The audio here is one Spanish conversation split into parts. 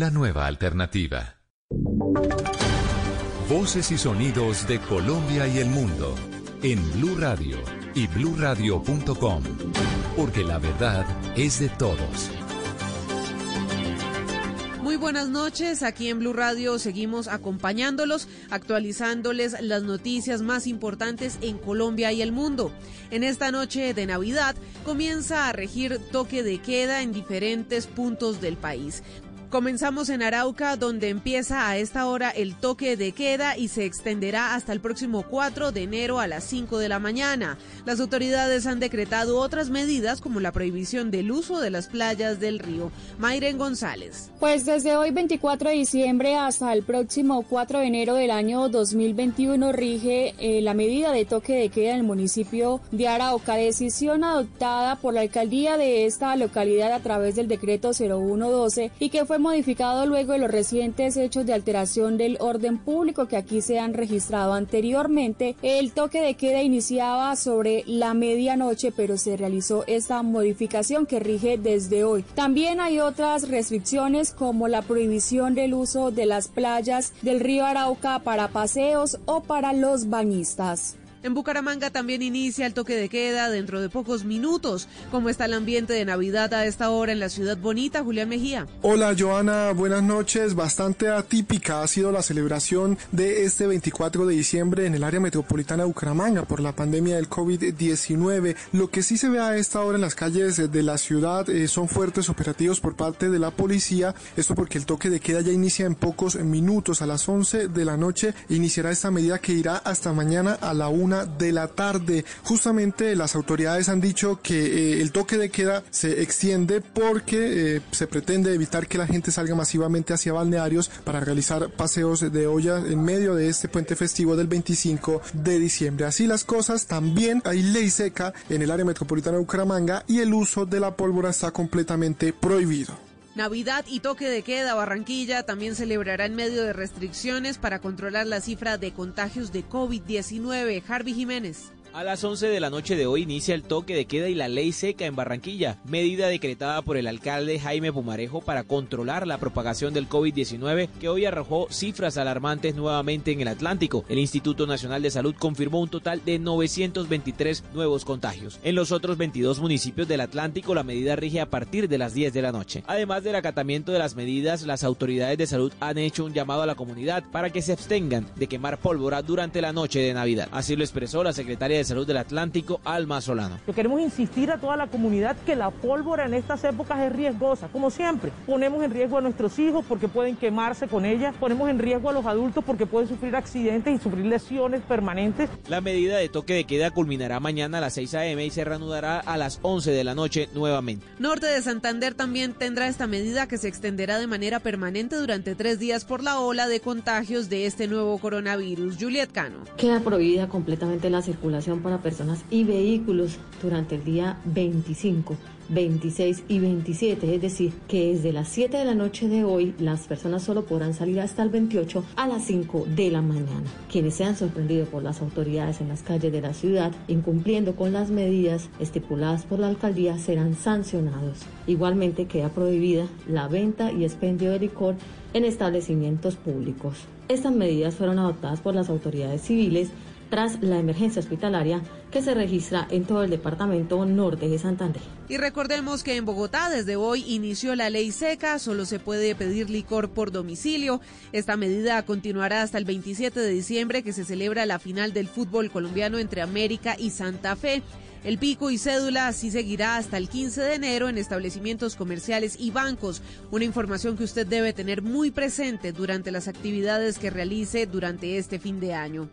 La nueva alternativa. Voces y sonidos de Colombia y el mundo en Blue Radio y bluradio.com, porque la verdad es de todos. Muy buenas noches, aquí en Blue Radio seguimos acompañándolos, actualizándoles las noticias más importantes en Colombia y el mundo. En esta noche de Navidad comienza a regir toque de queda en diferentes puntos del país. Comenzamos en Arauca, donde empieza a esta hora el toque de queda y se extenderá hasta el próximo 4 de enero a las 5 de la mañana. Las autoridades han decretado otras medidas como la prohibición del uso de las playas del río. Mayren González. Pues desde hoy 24 de diciembre hasta el próximo 4 de enero del año 2021 rige eh, la medida de toque de queda en el municipio de Arauca, decisión adoptada por la alcaldía de esta localidad a través del decreto 0112 y que fue modificado luego de los recientes hechos de alteración del orden público que aquí se han registrado anteriormente. El toque de queda iniciaba sobre la medianoche, pero se realizó esta modificación que rige desde hoy. También hay otras restricciones como la prohibición del uso de las playas del río Arauca para paseos o para los bañistas. En Bucaramanga también inicia el toque de queda dentro de pocos minutos. ¿Cómo está el ambiente de Navidad a esta hora en la ciudad bonita? Julián Mejía. Hola Joana, buenas noches. Bastante atípica ha sido la celebración de este 24 de diciembre en el área metropolitana de Bucaramanga por la pandemia del COVID-19. Lo que sí se ve a esta hora en las calles de la ciudad eh, son fuertes operativos por parte de la policía. Esto porque el toque de queda ya inicia en pocos minutos. A las 11 de la noche iniciará esta medida que irá hasta mañana a la 1 de la tarde. Justamente las autoridades han dicho que eh, el toque de queda se extiende porque eh, se pretende evitar que la gente salga masivamente hacia balnearios para realizar paseos de olla en medio de este puente festivo del 25 de diciembre. Así las cosas, también hay ley seca en el área metropolitana de Bucaramanga y el uso de la pólvora está completamente prohibido. Navidad y toque de queda, Barranquilla también celebrará en medio de restricciones para controlar la cifra de contagios de COVID-19. Harvey Jiménez. A las 11 de la noche de hoy inicia el toque de queda y la ley seca en Barranquilla, medida decretada por el alcalde Jaime Pumarejo para controlar la propagación del COVID-19 que hoy arrojó cifras alarmantes nuevamente en el Atlántico. El Instituto Nacional de Salud confirmó un total de 923 nuevos contagios. En los otros 22 municipios del Atlántico la medida rige a partir de las 10 de la noche. Además del acatamiento de las medidas, las autoridades de salud han hecho un llamado a la comunidad para que se abstengan de quemar pólvora durante la noche de Navidad. Así lo expresó la secretaria de Salud del Atlántico, Alma Solano. queremos insistir a toda la comunidad que la pólvora en estas épocas es riesgosa, como siempre. Ponemos en riesgo a nuestros hijos porque pueden quemarse con ella, ponemos en riesgo a los adultos porque pueden sufrir accidentes y sufrir lesiones permanentes. La medida de toque de queda culminará mañana a las 6 a.m. y se reanudará a las 11 de la noche nuevamente. Norte de Santander también tendrá esta medida que se extenderá de manera permanente durante tres días por la ola de contagios de este nuevo coronavirus. Juliet Cano. Queda prohibida completamente la circulación para personas y vehículos durante el día 25. 26 y 27, es decir, que desde las 7 de la noche de hoy las personas solo podrán salir hasta el 28 a las 5 de la mañana. Quienes sean sorprendidos por las autoridades en las calles de la ciudad incumpliendo con las medidas estipuladas por la alcaldía serán sancionados. Igualmente queda prohibida la venta y expendio de licor en establecimientos públicos. Estas medidas fueron adoptadas por las autoridades civiles tras la emergencia hospitalaria que se registra en todo el departamento norte de Santander. Y recordemos que en Bogotá desde hoy inició la ley seca, solo se puede pedir licor por domicilio. Esta medida continuará hasta el 27 de diciembre que se celebra la final del fútbol colombiano entre América y Santa Fe. El pico y cédula así seguirá hasta el 15 de enero en establecimientos comerciales y bancos, una información que usted debe tener muy presente durante las actividades que realice durante este fin de año.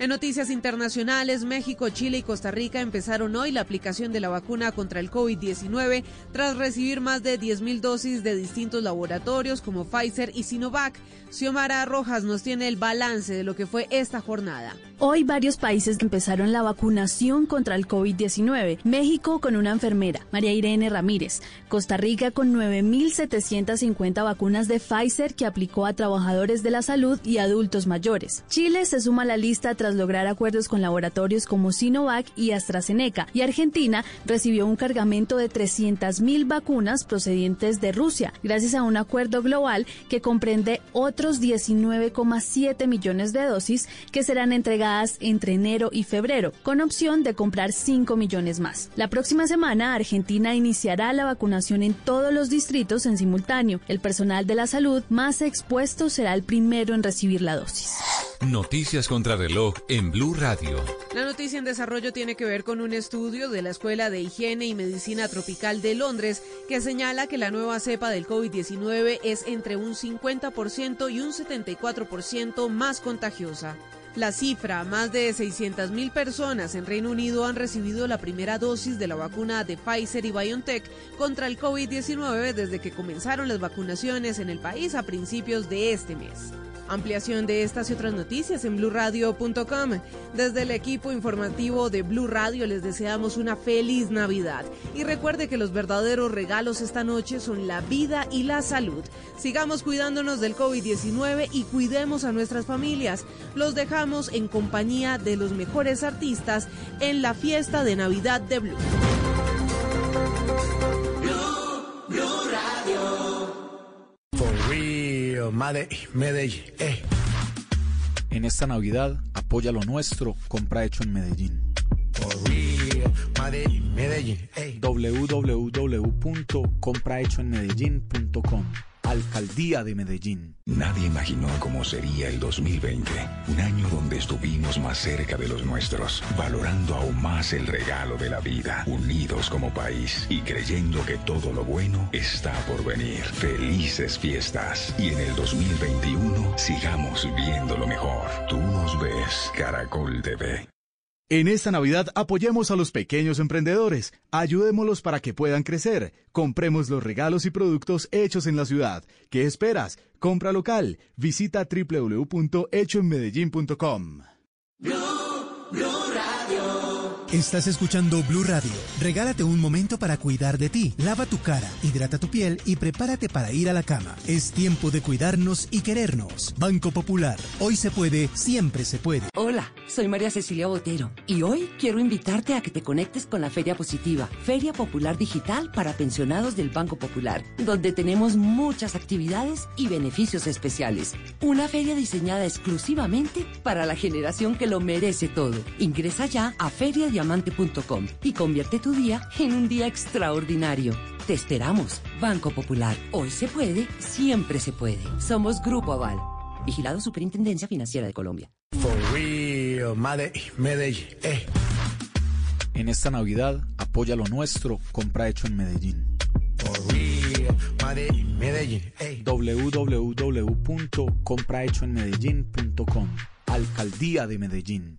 En noticias internacionales, México, Chile y Costa Rica empezaron hoy la aplicación de la vacuna contra el COVID-19 tras recibir más de 10.000 dosis de distintos laboratorios como Pfizer y Sinovac. Xiomara Rojas nos tiene el balance de lo que fue esta jornada. Hoy varios países empezaron la vacunación contra el COVID-19. México con una enfermera, María Irene Ramírez. Costa Rica con 9.750 vacunas de Pfizer que aplicó a trabajadores de la salud y adultos mayores. Chile se suma a la lista tras lograr acuerdos con laboratorios como Sinovac y AstraZeneca, y Argentina recibió un cargamento de 300.000 vacunas procedentes de Rusia, gracias a un acuerdo global que comprende otros 19,7 millones de dosis que serán entregadas entre enero y febrero, con opción de comprar 5 millones más. La próxima semana, Argentina iniciará la vacunación en todos los distritos en simultáneo. El personal de la salud más expuesto será el primero en recibir la dosis. Noticias contra reloj en Blue Radio. La noticia en desarrollo tiene que ver con un estudio de la Escuela de Higiene y Medicina Tropical de Londres que señala que la nueva cepa del COVID-19 es entre un 50% y un 74% más contagiosa. La cifra, más de 600.000 personas en Reino Unido han recibido la primera dosis de la vacuna de Pfizer y BioNTech contra el COVID-19 desde que comenzaron las vacunaciones en el país a principios de este mes. Ampliación de estas y otras noticias en blurradio.com. Desde el equipo informativo de Blue Radio les deseamos una feliz Navidad. Y recuerde que los verdaderos regalos esta noche son la vida y la salud. Sigamos cuidándonos del COVID-19 y cuidemos a nuestras familias. Los dejamos en compañía de los mejores artistas en la fiesta de Navidad de Blue. Medellín. Eh. En esta Navidad, apoya lo nuestro, compra hecho en Medellín. Medellín. Eh. www.comprahechoenmedellín.com Alcaldía de Medellín. Nadie imaginó cómo sería el 2020, un año donde estuvimos más cerca de los nuestros, valorando aún más el regalo de la vida, unidos como país y creyendo que todo lo bueno está por venir. Felices fiestas y en el 2021 sigamos viendo lo mejor. Tú nos ves, Caracol TV. En esta Navidad apoyemos a los pequeños emprendedores, ayudémoslos para que puedan crecer, compremos los regalos y productos hechos en la ciudad. ¿Qué esperas? Compra local. Visita www.hechoenmedellin.com. Estás escuchando Blue Radio. Regálate un momento para cuidar de ti. Lava tu cara, hidrata tu piel y prepárate para ir a la cama. Es tiempo de cuidarnos y querernos. Banco Popular. Hoy se puede, siempre se puede. Hola, soy María Cecilia Botero y hoy quiero invitarte a que te conectes con la Feria Positiva, Feria Popular Digital para pensionados del Banco Popular, donde tenemos muchas actividades y beneficios especiales. Una feria diseñada exclusivamente para la generación que lo merece todo. Ingresa ya a Feria de diamante.com y convierte tu día en un día extraordinario. Te esperamos. Banco Popular. Hoy se puede, siempre se puede. Somos Grupo Aval. Vigilado Superintendencia Financiera de Colombia. For real, Medellín. Eh. En esta Navidad, apoya lo nuestro, compra hecho en Medellín. For real, Medellín. Eh. www.comprahechoenmedellín.com Alcaldía de Medellín.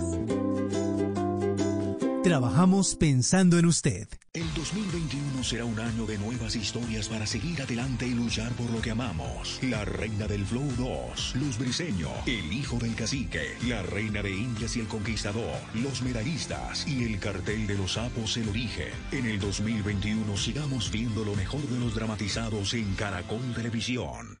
Trabajamos pensando en usted. El 2021 será un año de nuevas historias para seguir adelante y luchar por lo que amamos. La reina del Flow 2, Luz Briseño, el hijo del cacique, la reina de Indias y el conquistador, los medallistas y el cartel de los sapos El Origen. En el 2021 sigamos viendo lo mejor de los dramatizados en Caracol Televisión.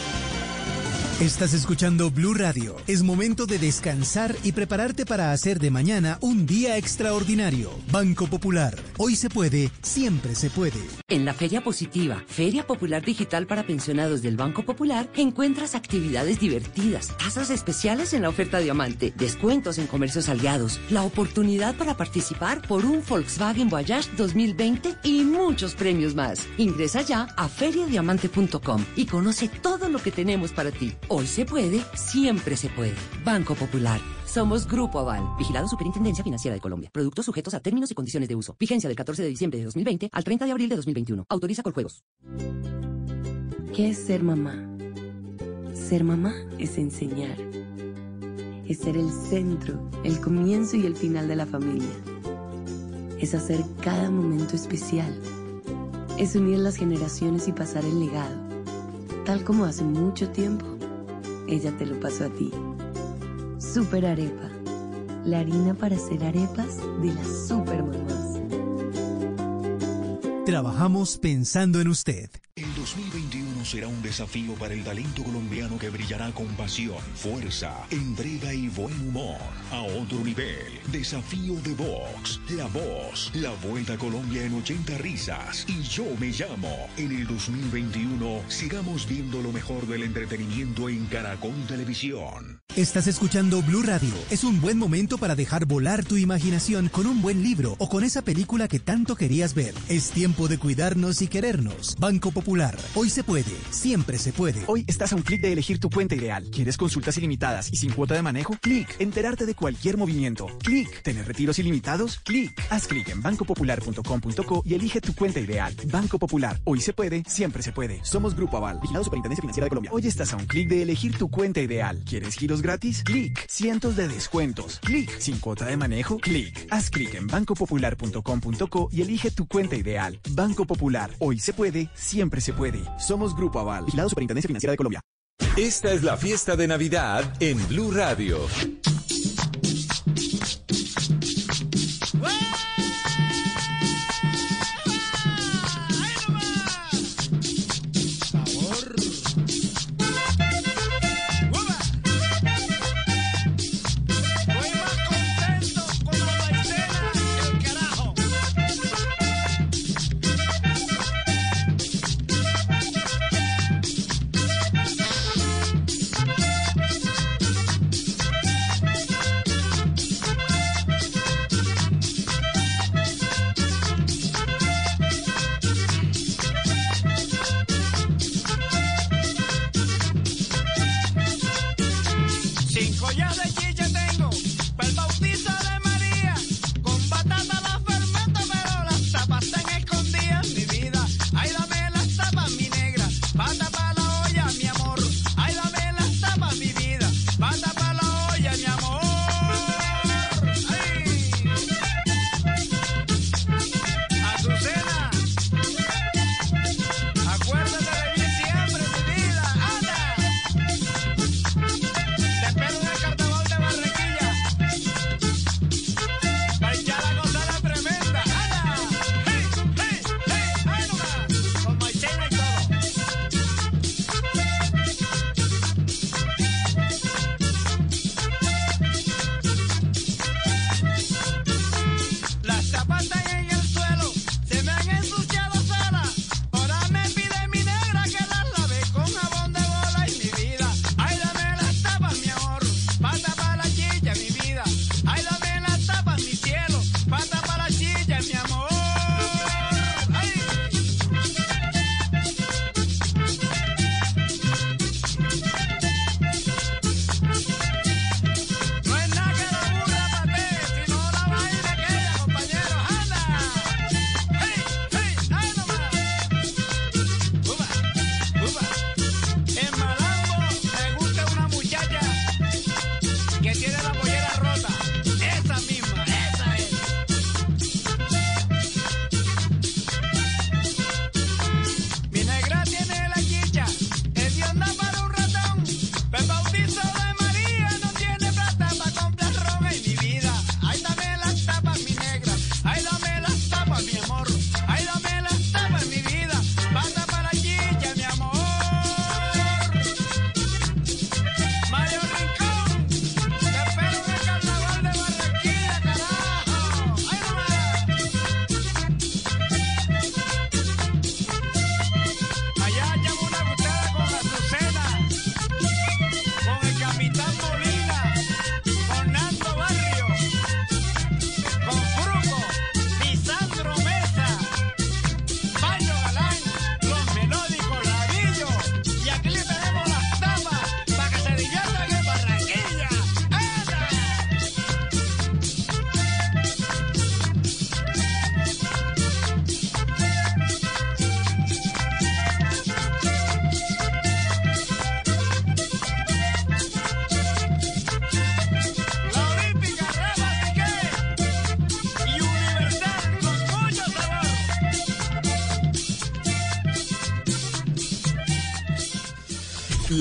Estás escuchando Blue Radio. Es momento de descansar y prepararte para hacer de mañana un día extraordinario. Banco Popular. Hoy se puede, siempre se puede. En la Feria Positiva, Feria Popular Digital para Pensionados del Banco Popular, encuentras actividades divertidas, tasas especiales en la oferta diamante, descuentos en comercios aliados, la oportunidad para participar por un Volkswagen Voyage 2020 y muchos premios más. Ingresa ya a feriadiamante.com y conoce todo lo que tenemos para ti. Hoy se puede, siempre se puede. Banco Popular. Somos Grupo Aval, vigilado Superintendencia Financiera de Colombia. Productos sujetos a términos y condiciones de uso. Vigencia del 14 de diciembre de 2020 al 30 de abril de 2021. Autoriza con juegos. ¿Qué es ser mamá? Ser mamá es enseñar. Es ser el centro, el comienzo y el final de la familia. Es hacer cada momento especial. Es unir las generaciones y pasar el legado. Tal como hace mucho tiempo ella te lo pasó a ti. Super Arepa, la harina para hacer arepas de las super mamás. Trabajamos pensando en usted. El 2021 será un desafío para el talento colombiano que brillará con pasión, fuerza, entrega y buen humor. A otro nivel, desafío de Vox, La Voz, la Vuelta a Colombia en 80 risas. Y yo me llamo. En el 2021 sigamos viendo lo mejor del entretenimiento en Caracol Televisión. Estás escuchando Blue Radio. Es un buen momento para dejar volar tu imaginación con un buen libro o con esa película que tanto querías ver. Es tiempo de cuidarnos y querernos. Banco Popular. Hoy se puede, siempre se puede. Hoy estás a un clic de elegir tu cuenta ideal. ¿Quieres consultas ilimitadas y sin cuota de manejo? Clic. Enterarte de cualquier movimiento. Clic. ¿Tener retiros ilimitados? Clic. Haz clic en bancopopular.com.co y elige tu cuenta ideal. Banco Popular. Hoy se puede, siempre se puede. Somos Grupo Aval, vigilado Superintendencia Financiera de Colombia. Hoy estás a un clic de elegir tu cuenta ideal. ¿Quieres giros gratis? Clic. Cientos de descuentos. Clic. Sin cuota de manejo? Clic. Haz clic en bancopopular.com.co y elige tu cuenta ideal. Banco Popular. Hoy se puede, siempre se puede. Somos Grupo Aval, vigilado Superintendencia Financiera de Colombia. Esta es la fiesta de Navidad en Blue Radio.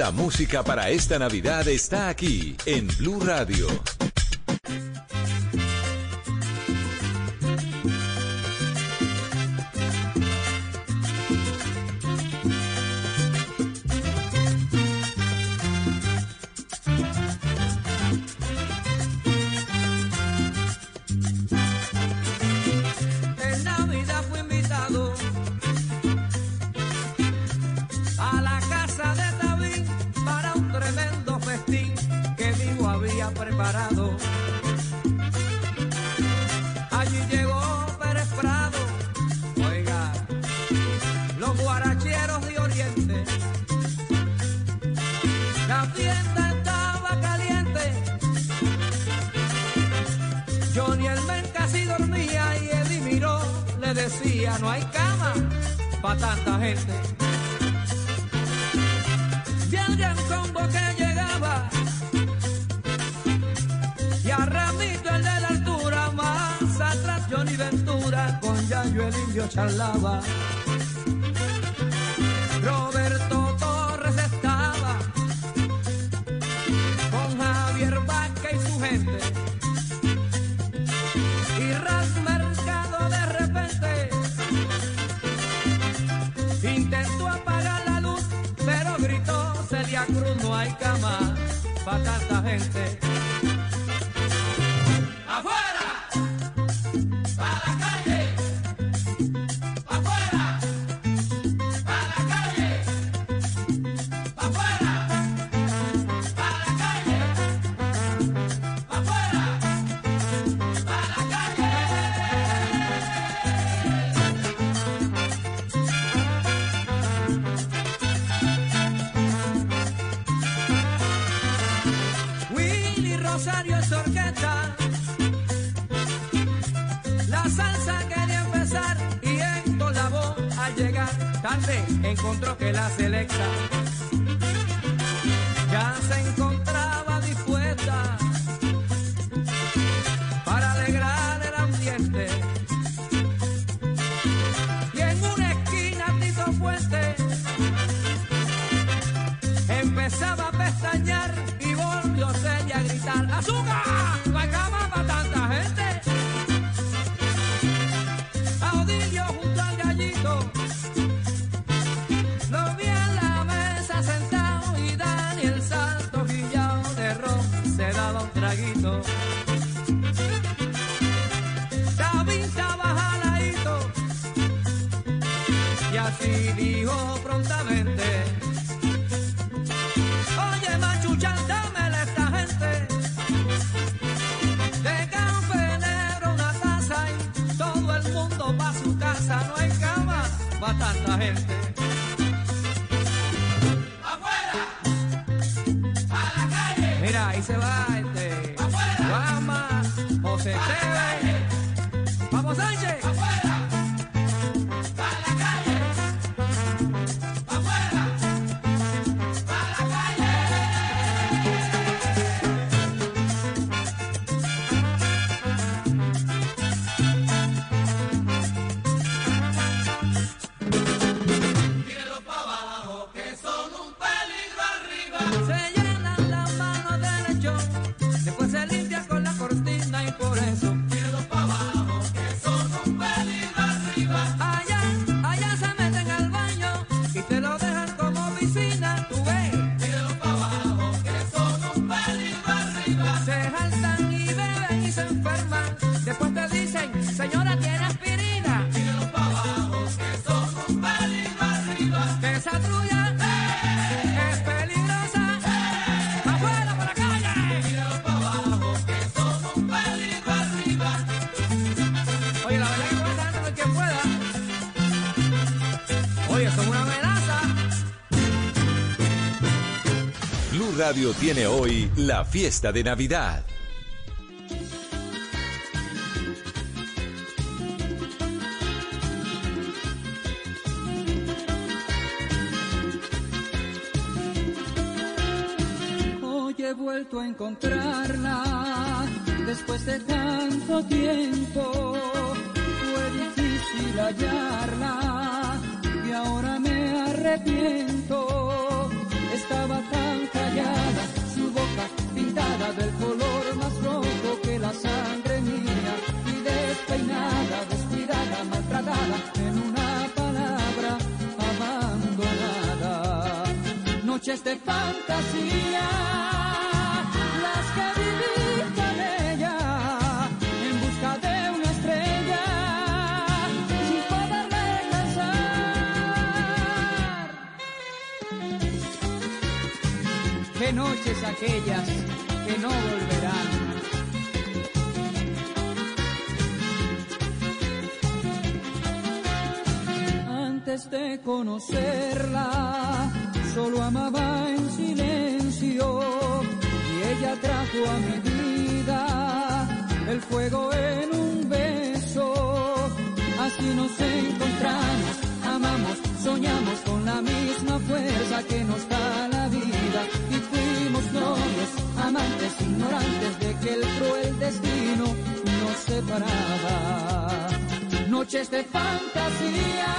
La música para esta Navidad está aquí en Blue Radio. encontró que la selecta Radio tiene hoy la fiesta de Navidad. Qué noches aquellas que no volverán. Antes de conocerla, solo amaba en silencio y ella trajo a mi vida el fuego en un beso. Así nos encontramos, amamos, soñamos con la misma fuerza que nos da la vida novios, amantes, ignorantes de que el cruel destino nos separaba. Noches de fantasía,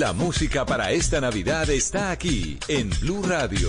La música para esta Navidad está aquí en Blue Radio.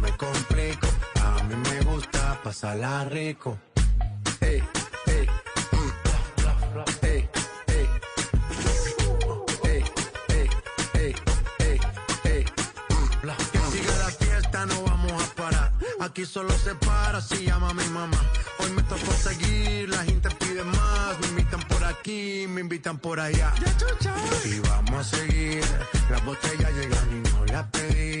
Me complico, a mí me gusta pasarla rico. Ey, ey, mm. Ey, ey. Ey, ey, ey, ey, ey, mm. Que siga la fiesta, no vamos a parar. Aquí solo se para si llama mi mamá. Hoy me tocó seguir, la gente pide más. Me invitan por aquí, me invitan por allá. Y vamos a seguir. Las botellas llegan y no las pedí.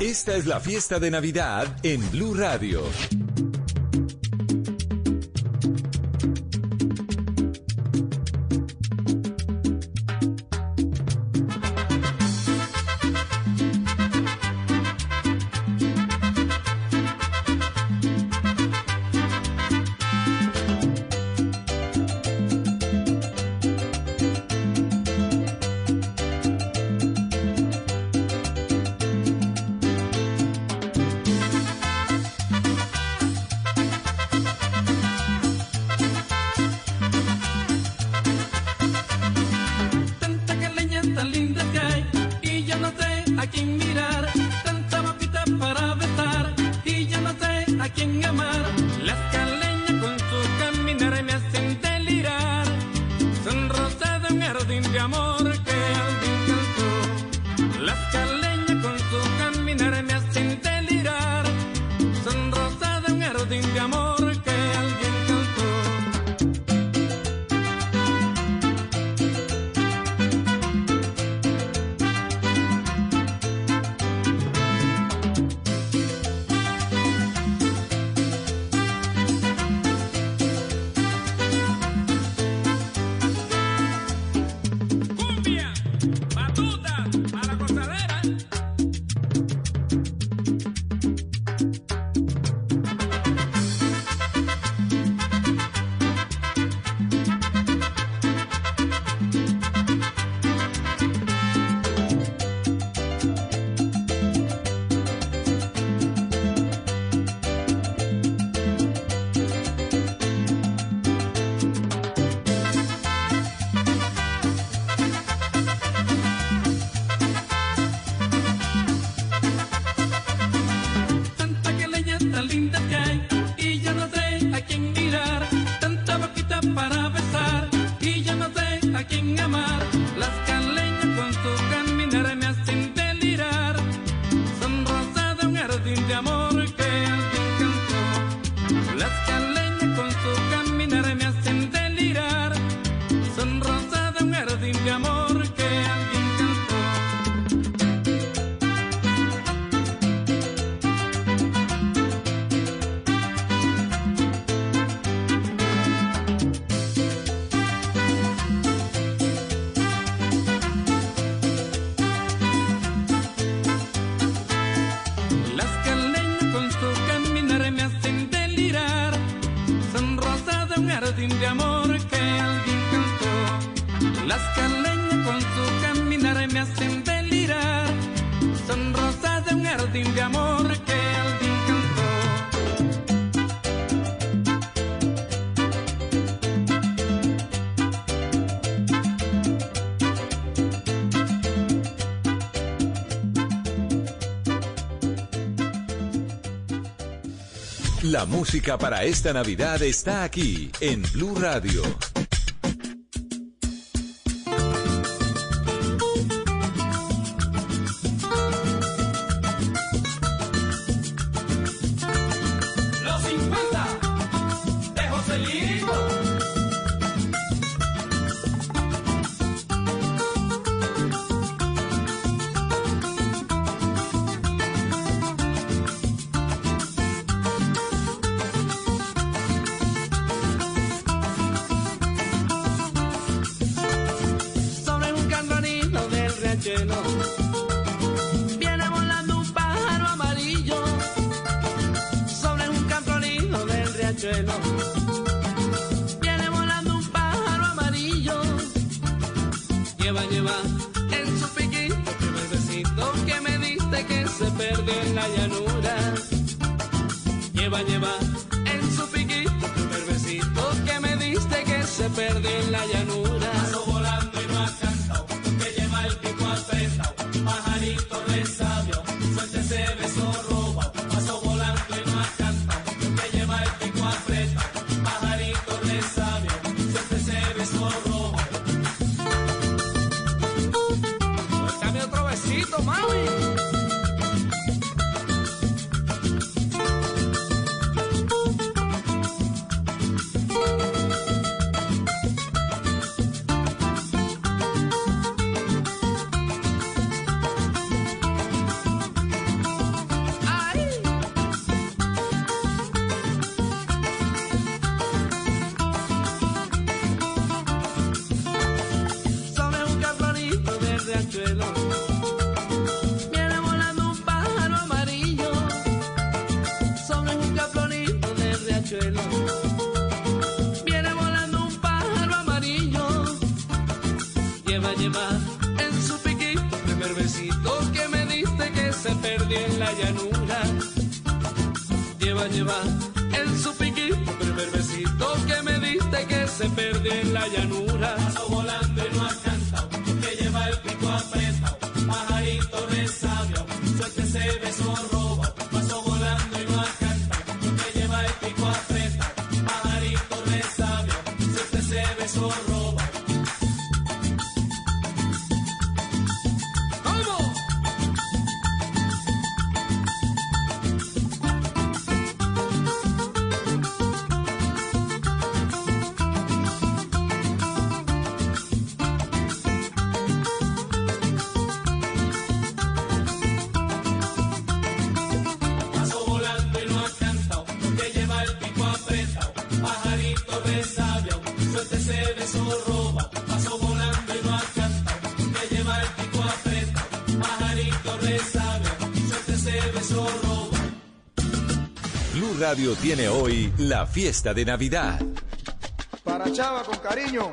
Esta es la fiesta de Navidad en Blue Radio. La música para esta Navidad está aquí en Blue Radio. se pierde en la llanura. Tiene hoy la fiesta de Navidad. Para Chava con cariño.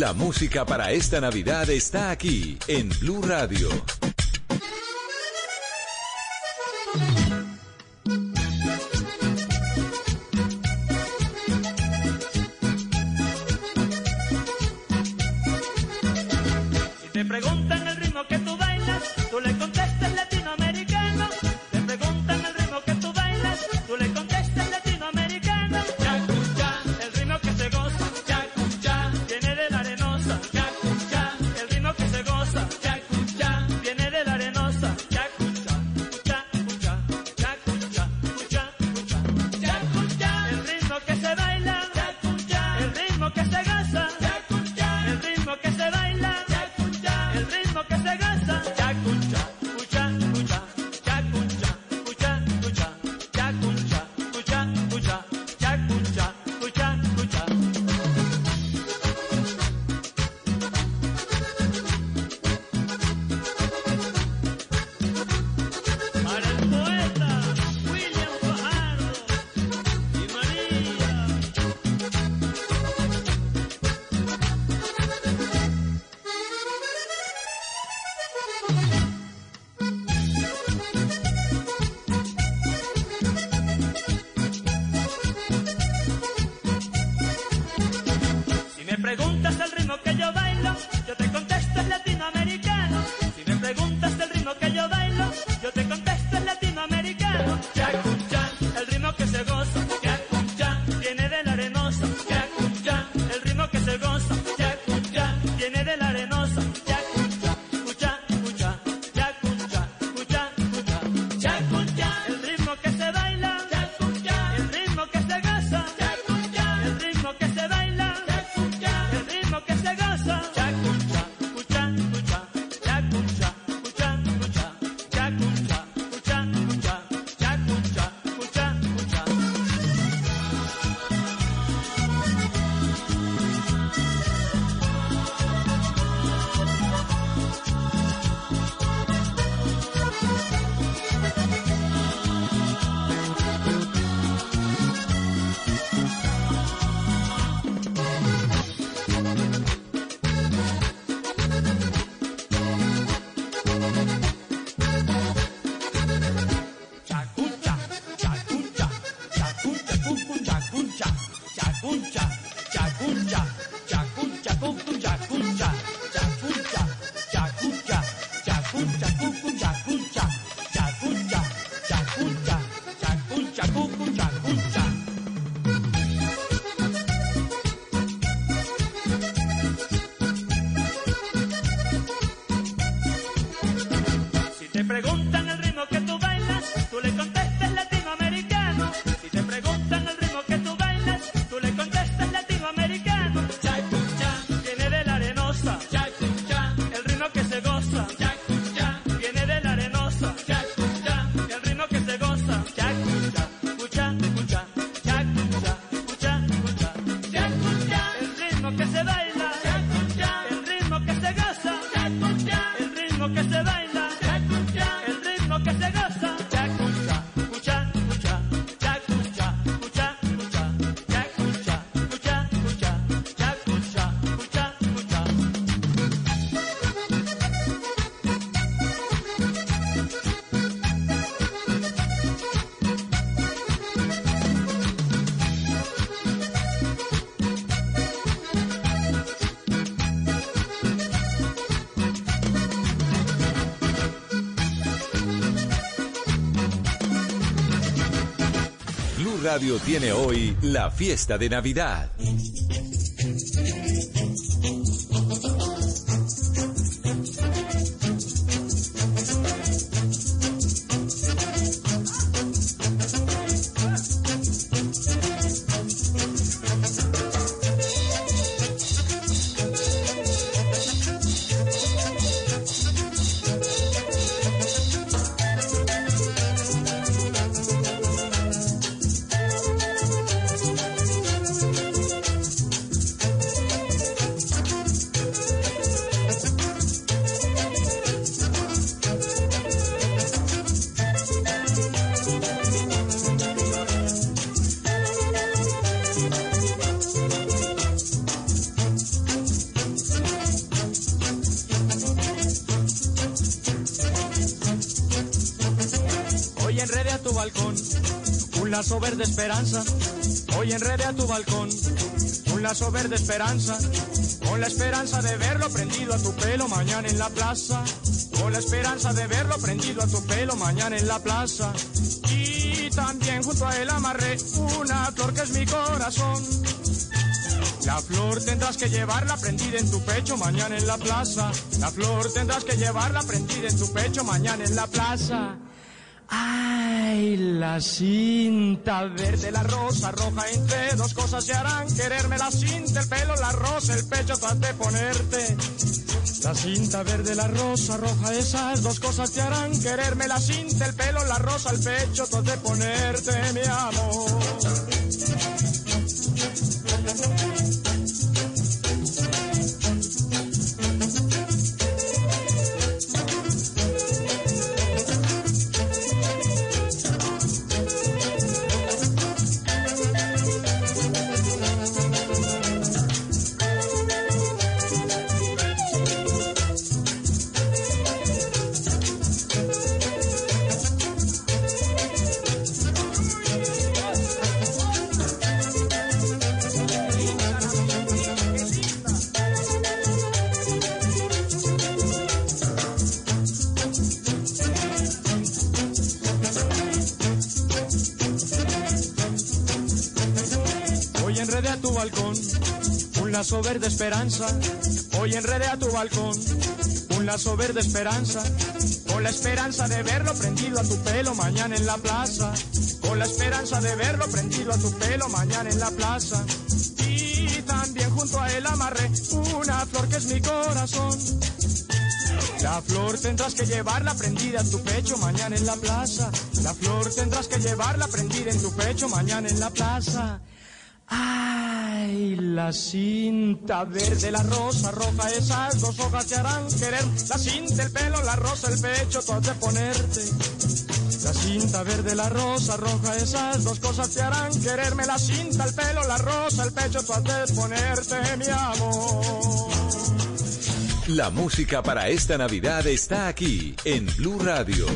La música para esta Navidad está aquí en Blue Radio. Radio tiene hoy la fiesta de Navidad. Esperanza. Hoy enrede a tu balcón un lazo verde esperanza. Con la esperanza de verlo prendido a tu pelo mañana en la plaza. Con la esperanza de verlo prendido a tu pelo mañana en la plaza. Y también junto a él amarré una flor que es mi corazón. La flor tendrás que llevarla prendida en tu pecho mañana en la plaza. La flor tendrás que llevarla prendida en tu pecho mañana en la plaza. Ay, la cinta verde, la rosa roja, entre dos cosas se harán quererme. La cinta, el pelo, la rosa, el pecho, tú has de ponerte. La cinta verde, la rosa roja, esas dos cosas te harán quererme. La cinta, el pelo, la rosa, el pecho, tú has de ponerte, mi amor. Esperanza. Hoy enredé a tu balcón un lazo verde esperanza. Con la esperanza de verlo prendido a tu pelo mañana en la plaza. Con la esperanza de verlo prendido a tu pelo mañana en la plaza. Y también junto a él amarré una flor que es mi corazón. La flor tendrás que llevarla prendida en tu pecho mañana en la plaza. La flor tendrás que llevarla prendida en tu pecho mañana en la plaza. La cinta verde, la rosa roja, esas dos hojas te harán querer. La cinta, el pelo, la rosa, el pecho, tú has de ponerte. La cinta verde, la rosa roja, esas dos cosas te harán quererme. La cinta, el pelo, la rosa, el pecho, tú has de ponerte, mi amor. La música para esta Navidad está aquí en Blue Radio.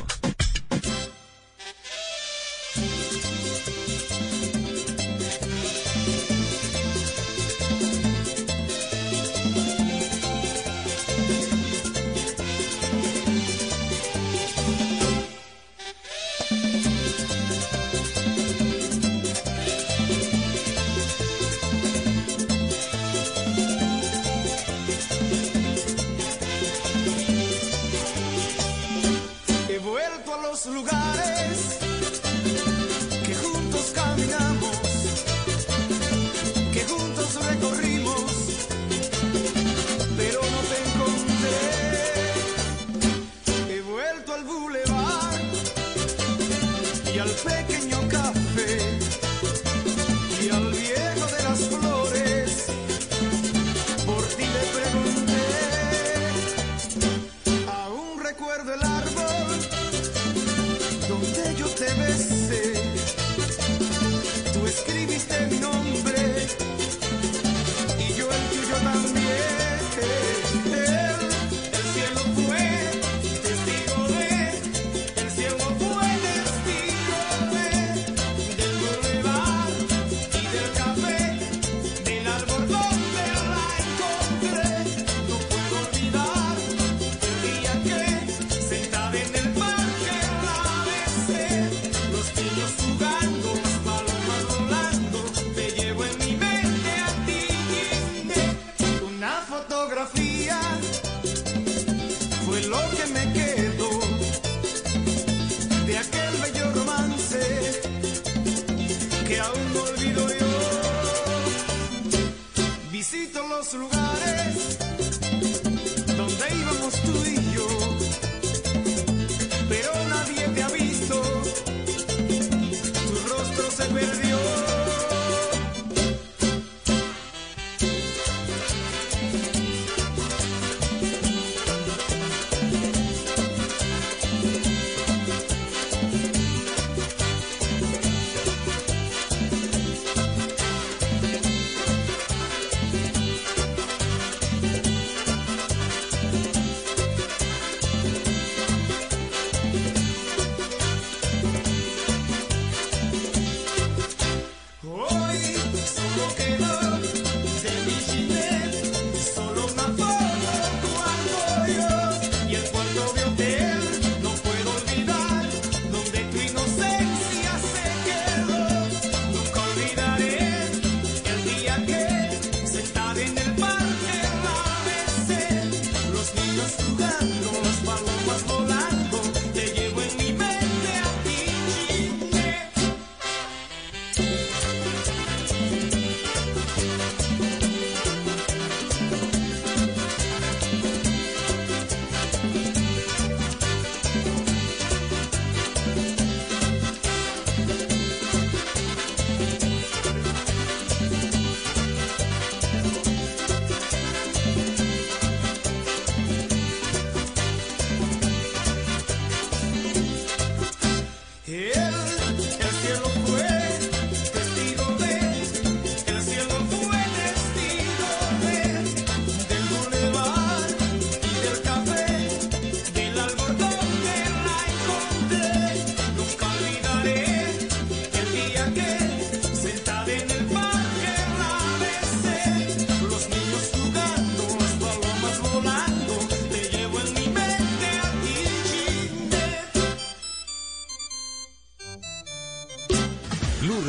lugares.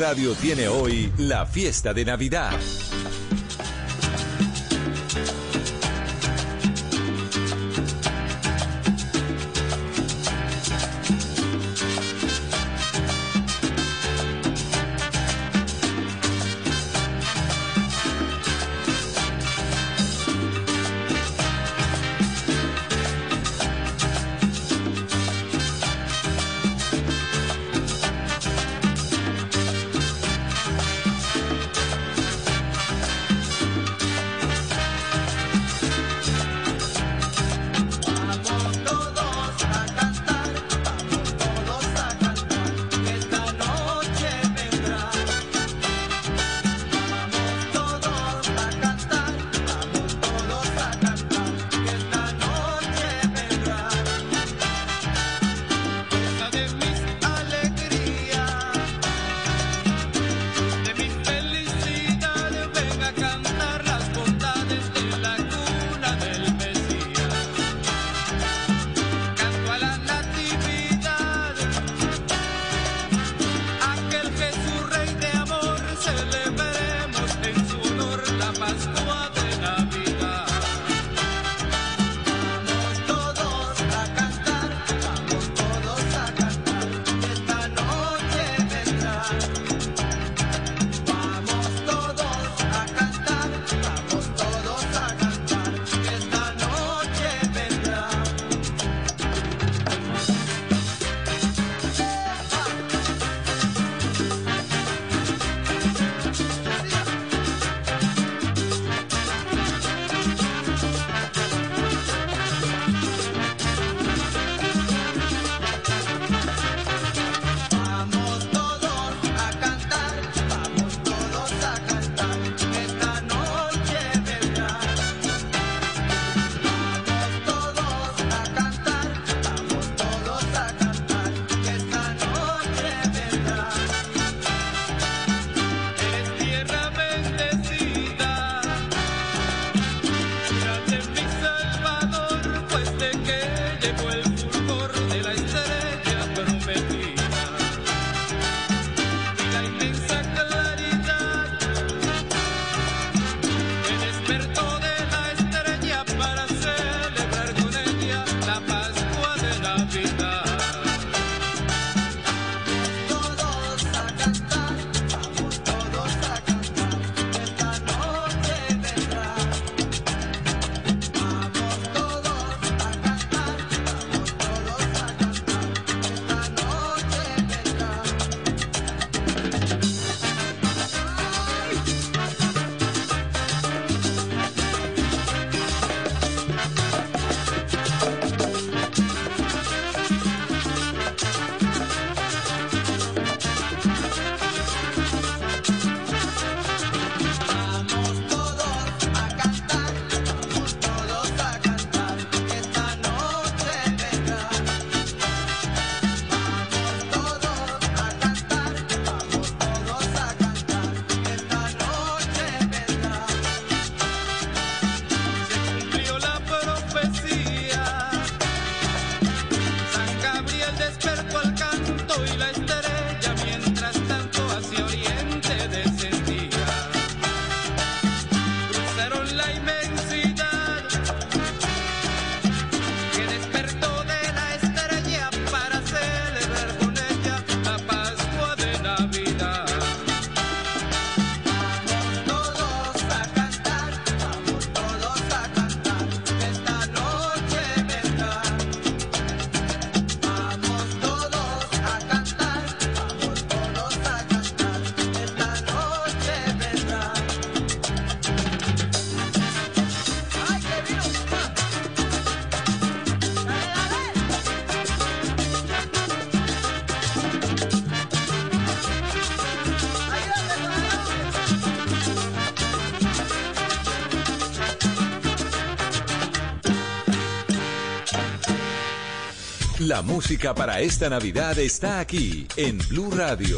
Radio tiene hoy la fiesta de Navidad. La música para esta Navidad está aquí en Blue Radio.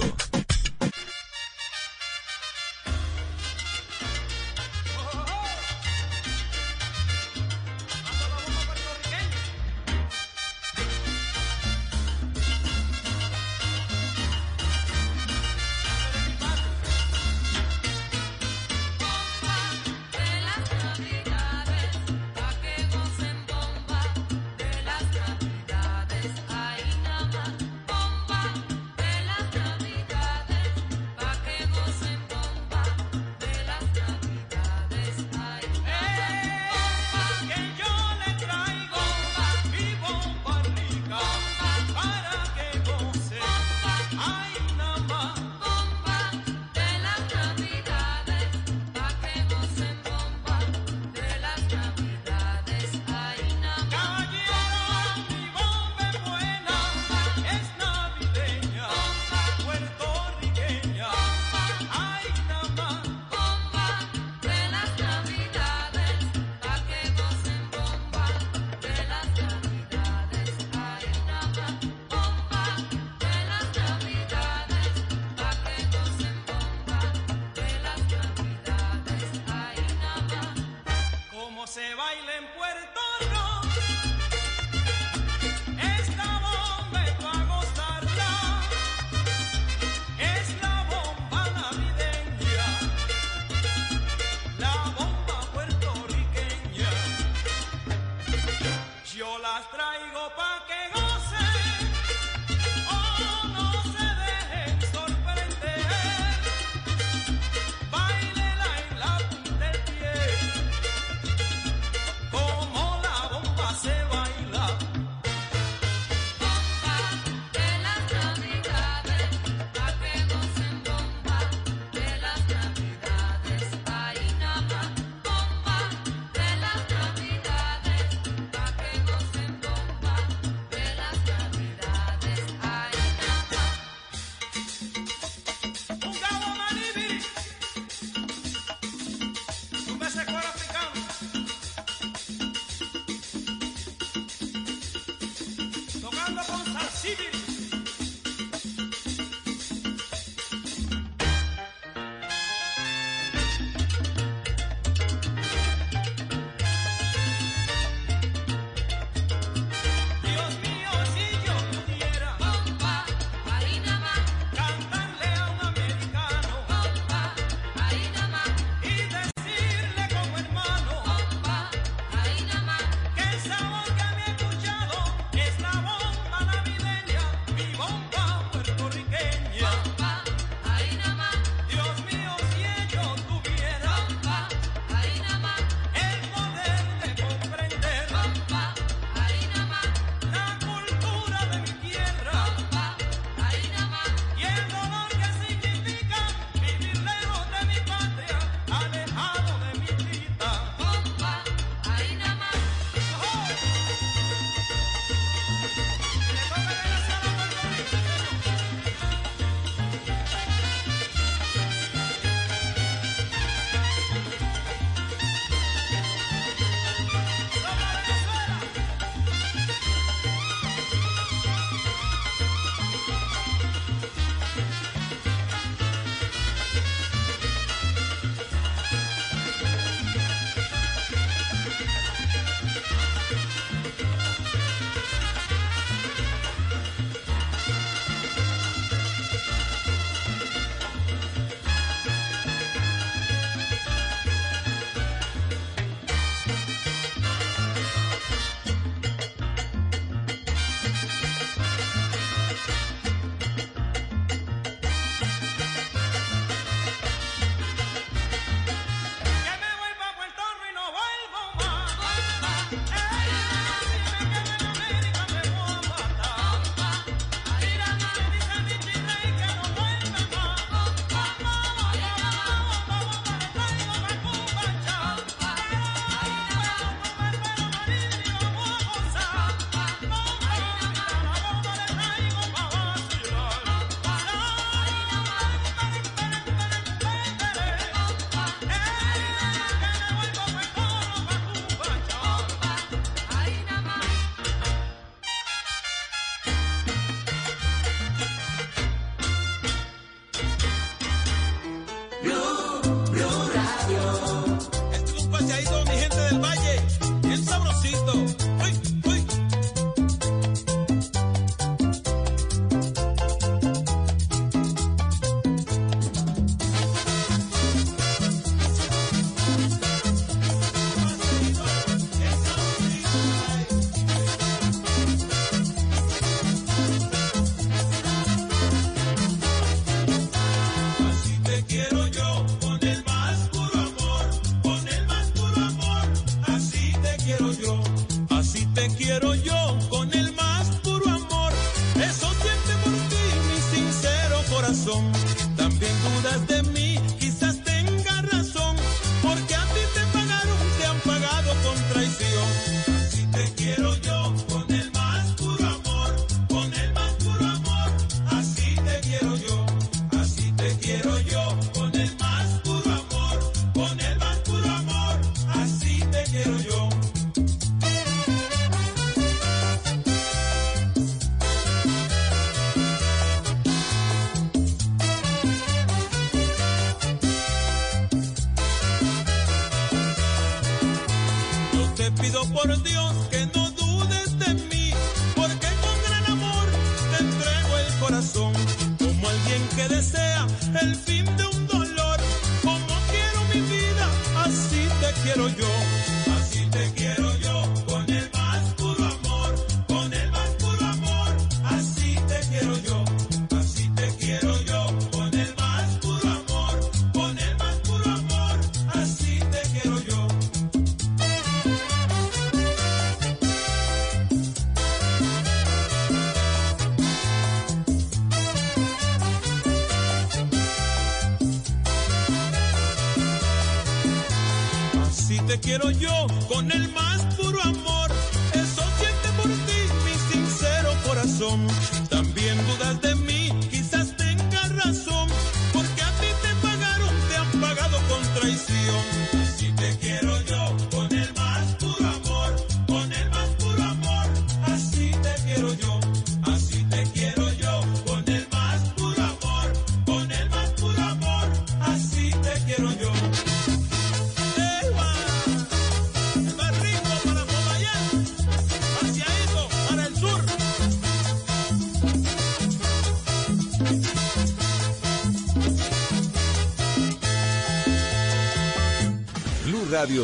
Quiero yo,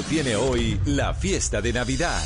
tiene hoy la fiesta de Navidad.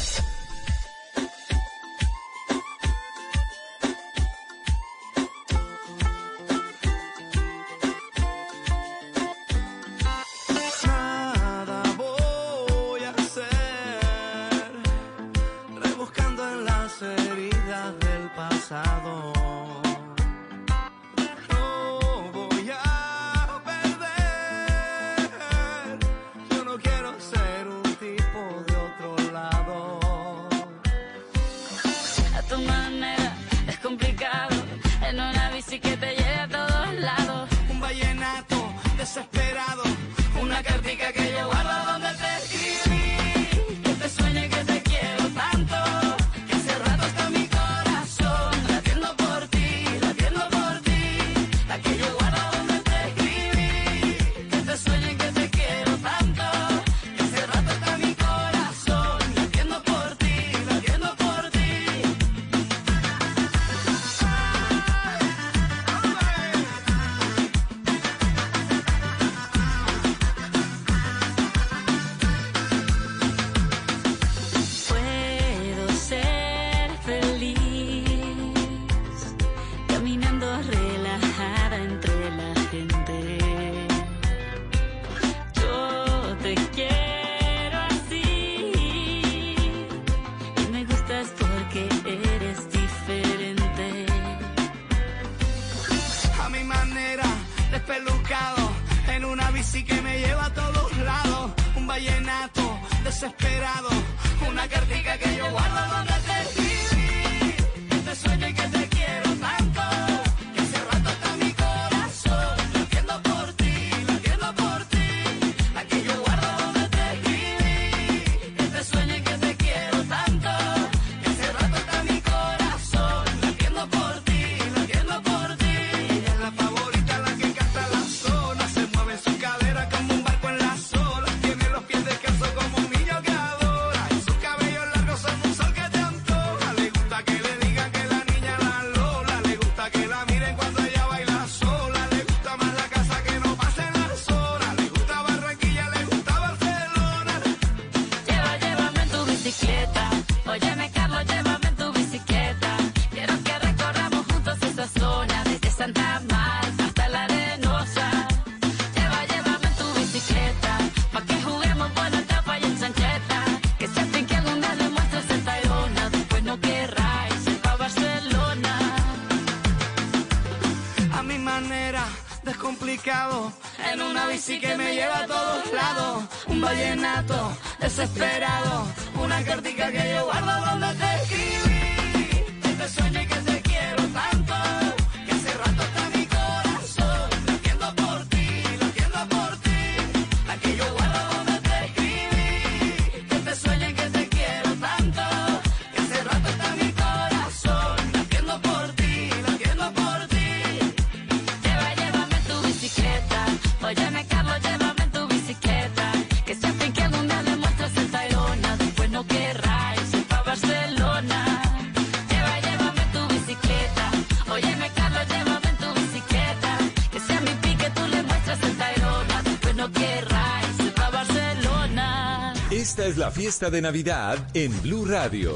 Fiesta de Navidad en Blue Radio.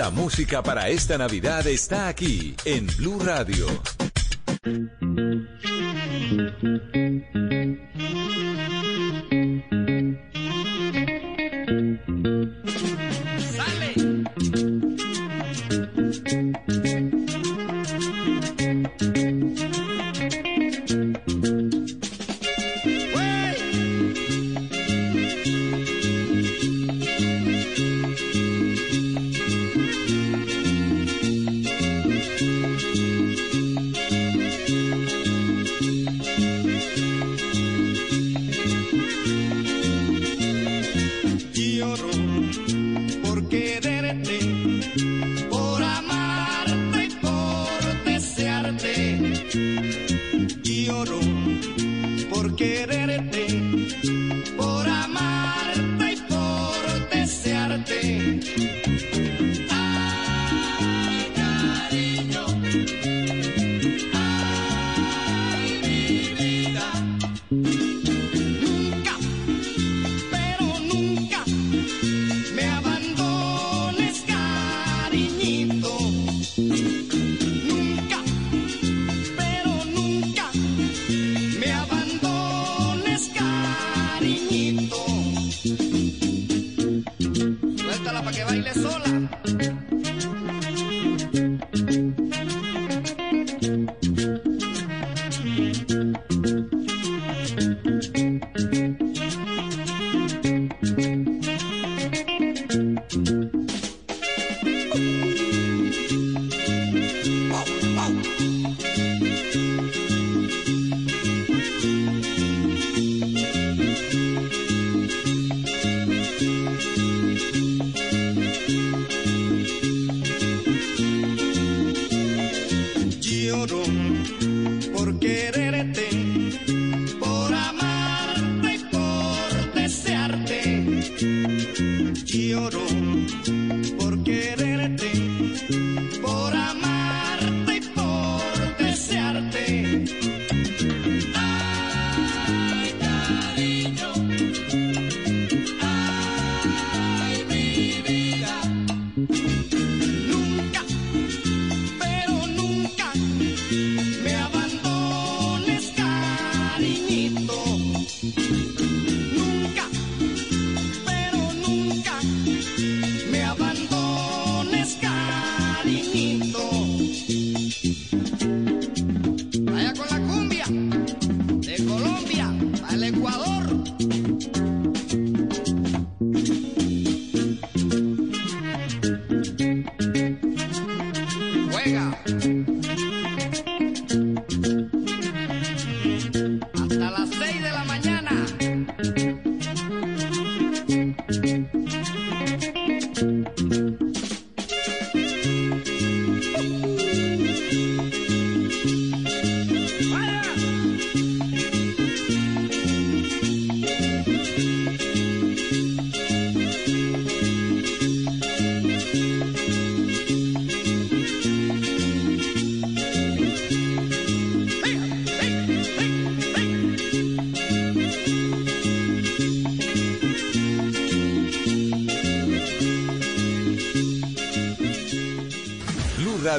La música para esta Navidad está aquí en Blue Radio.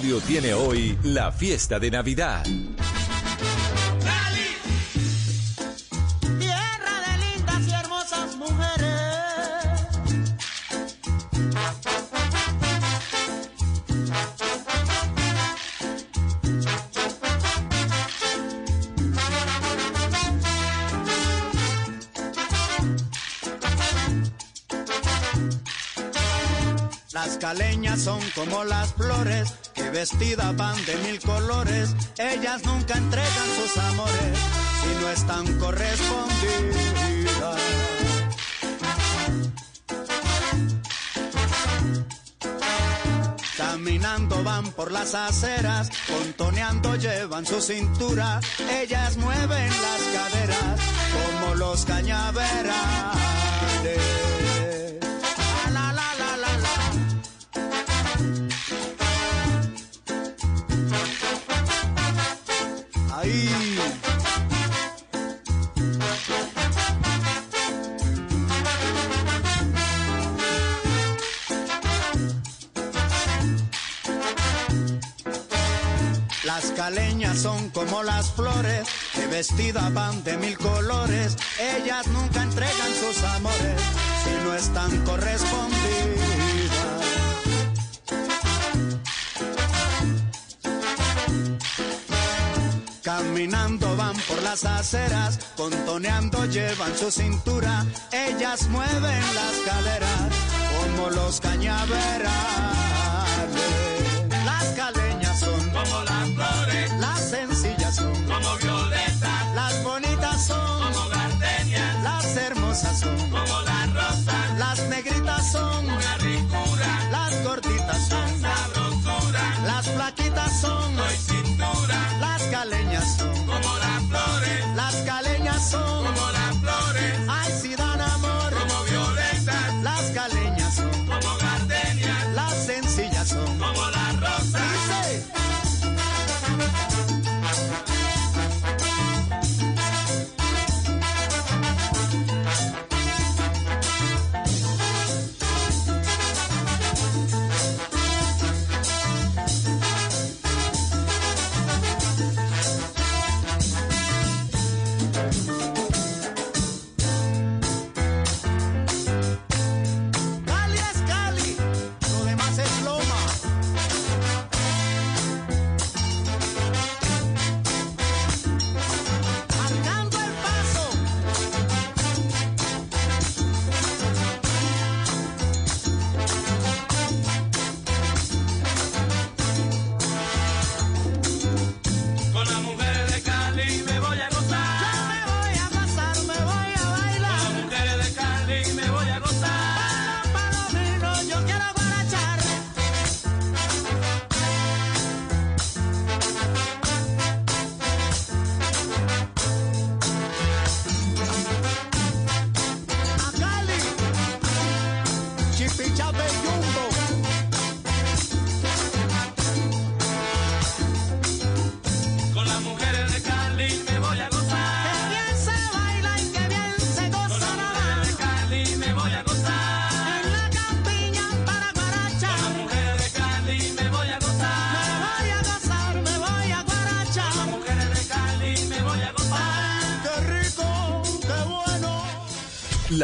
Radio tiene hoy la fiesta de Navidad. Las caleñas son como las flores que vestidas van de mil colores. Ellas nunca entregan sus amores si no están correspondidas. Caminando van por las aceras, contoneando llevan su cintura. Ellas mueven las caderas como los cañaverales. Las caleñas son como las flores, que vestidas van de mil colores. Ellas nunca entregan sus amores si no están correspondidos. caminando van por las aceras, contoneando llevan su cintura, ellas mueven las caderas como los cañaveras.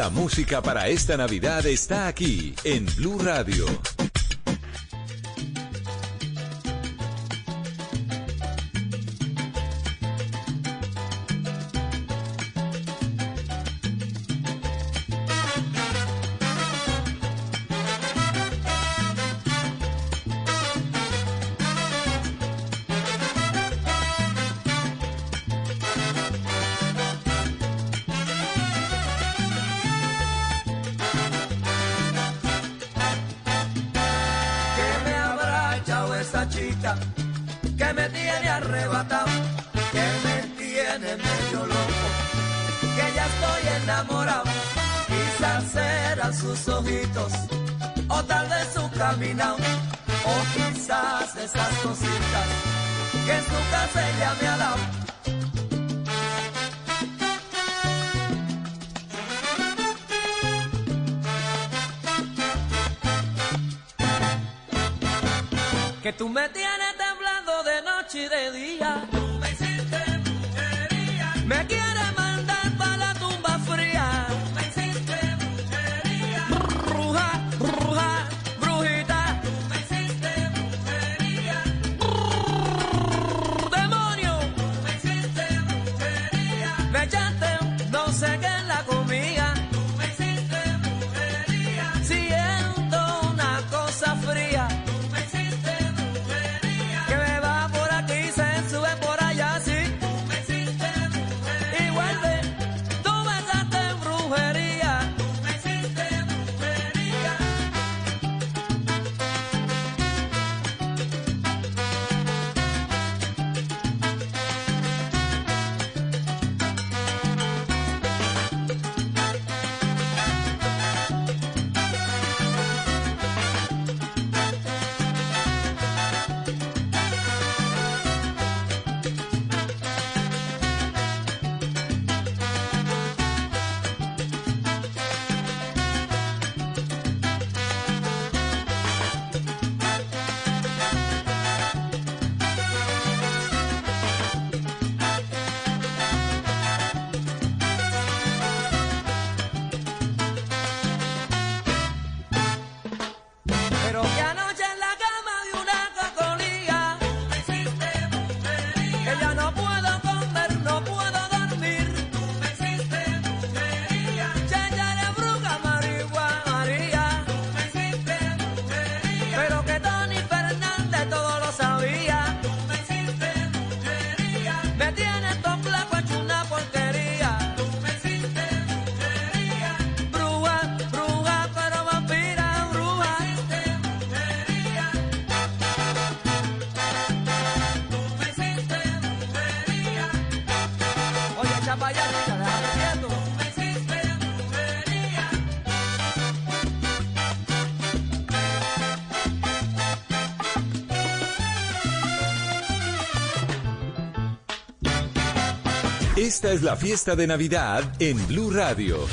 La música para esta Navidad está aquí en Blue Radio. que en su casa ella me ha dado. Que tú me tienes Esta es la fiesta de Navidad en Blue Radio.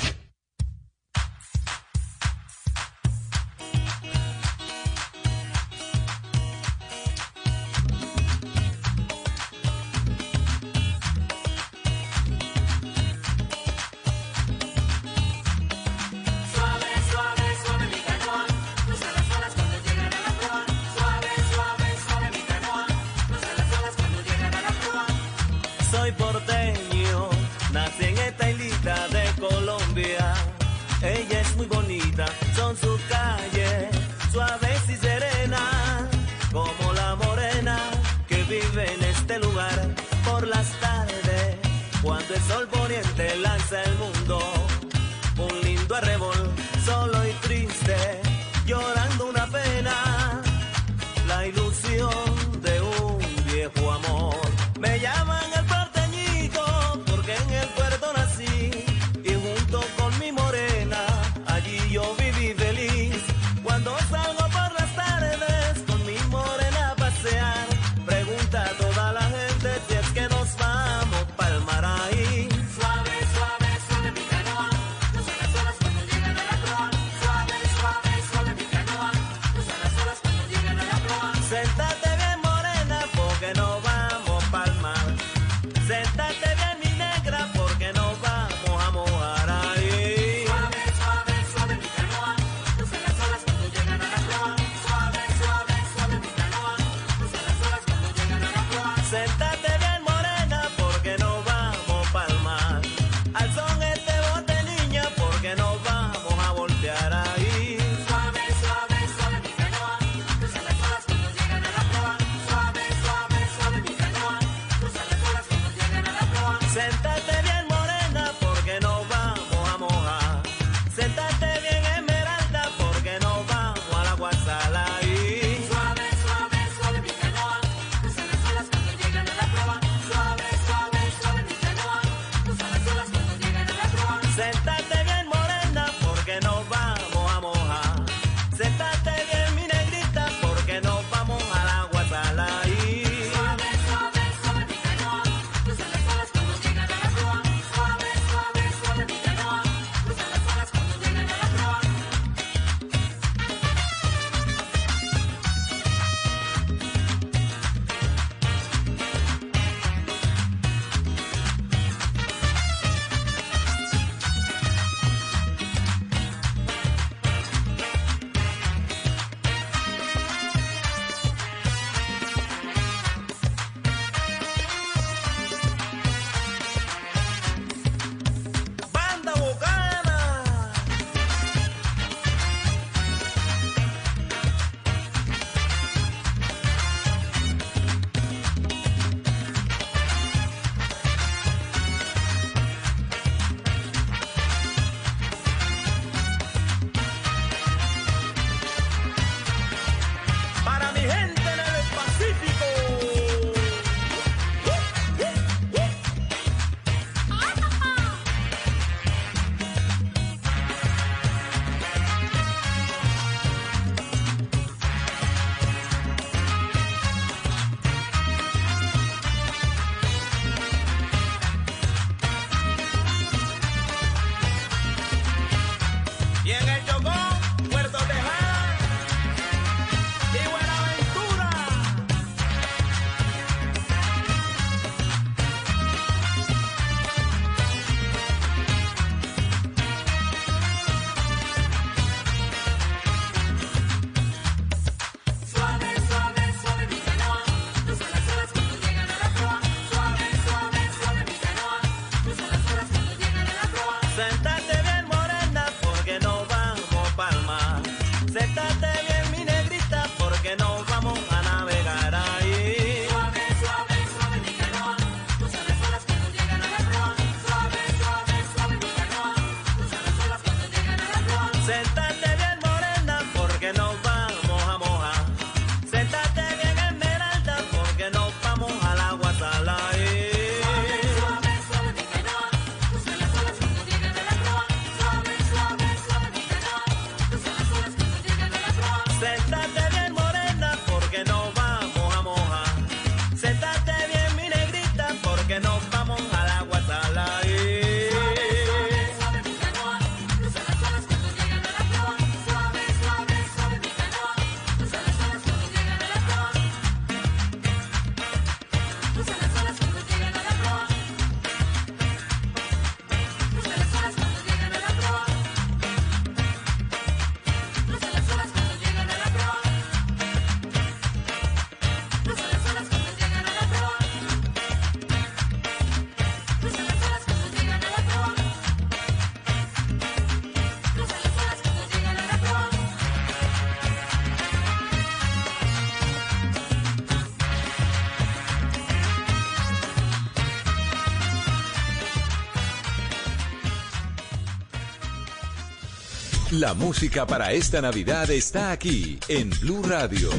La música para esta Navidad está aquí en Blue Radio.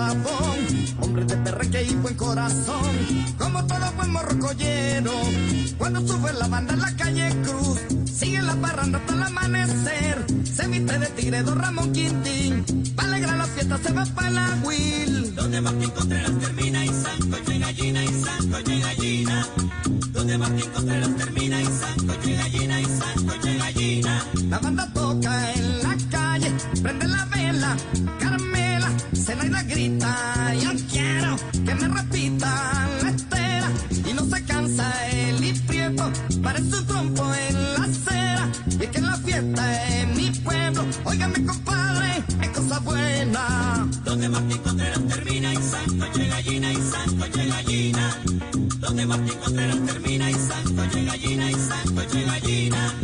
my De Martín Contreras termina y santo llega Gina y santo llega Gina.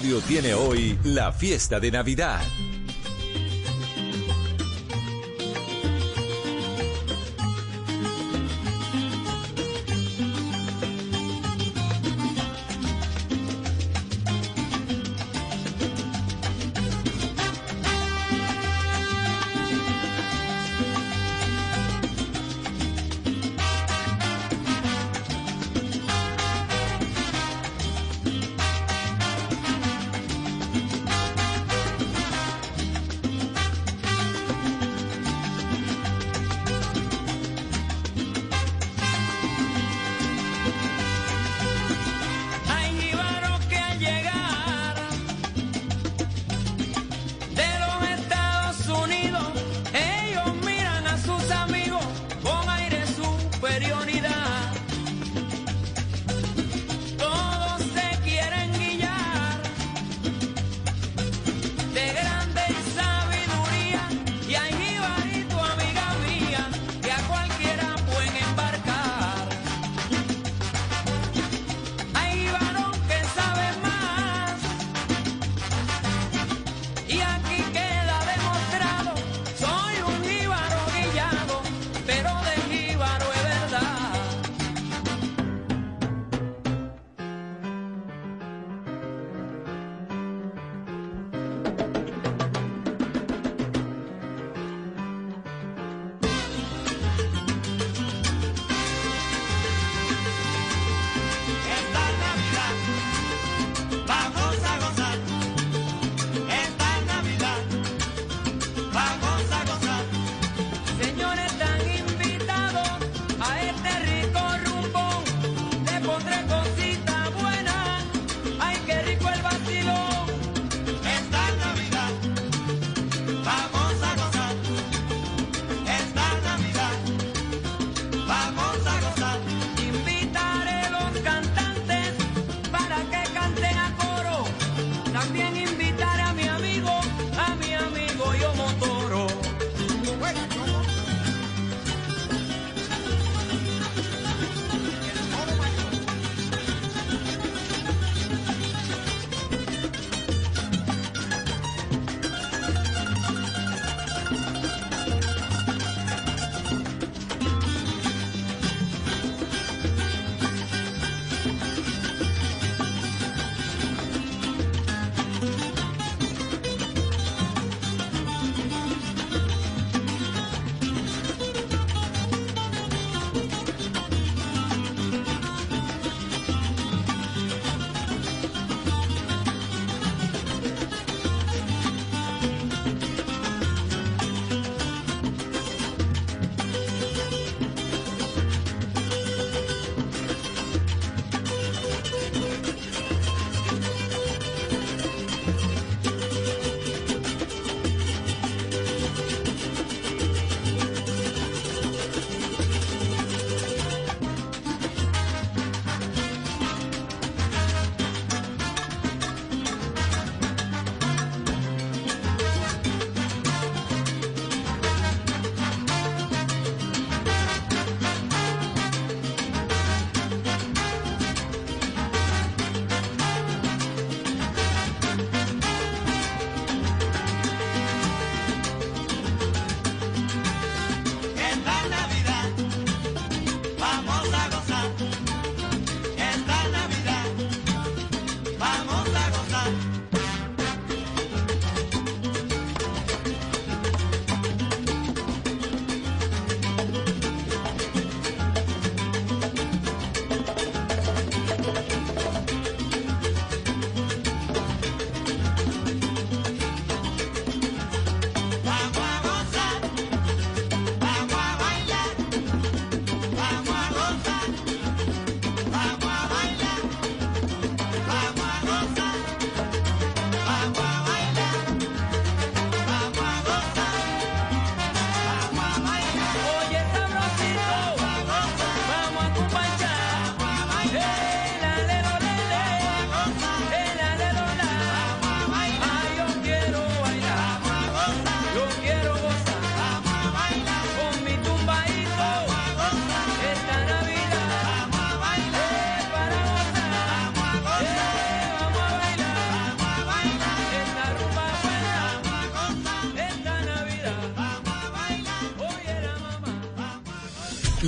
Tiene hoy la fiesta de Navidad.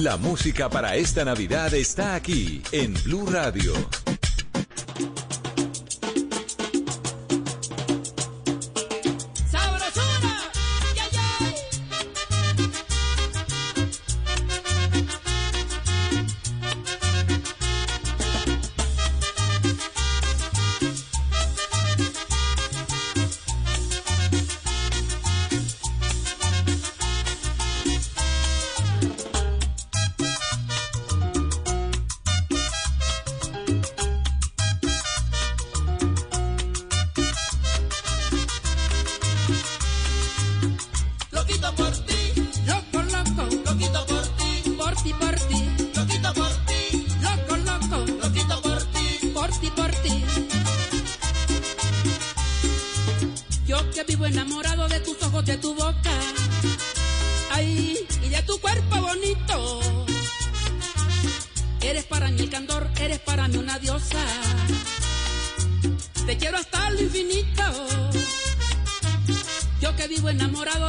La música para esta Navidad está aquí en Blue Radio. enamorado de tus ojos, de tu boca, ay, y de tu cuerpo bonito. Eres para mí el candor, eres para mí una diosa. Te quiero hasta lo infinito. Yo que vivo enamorado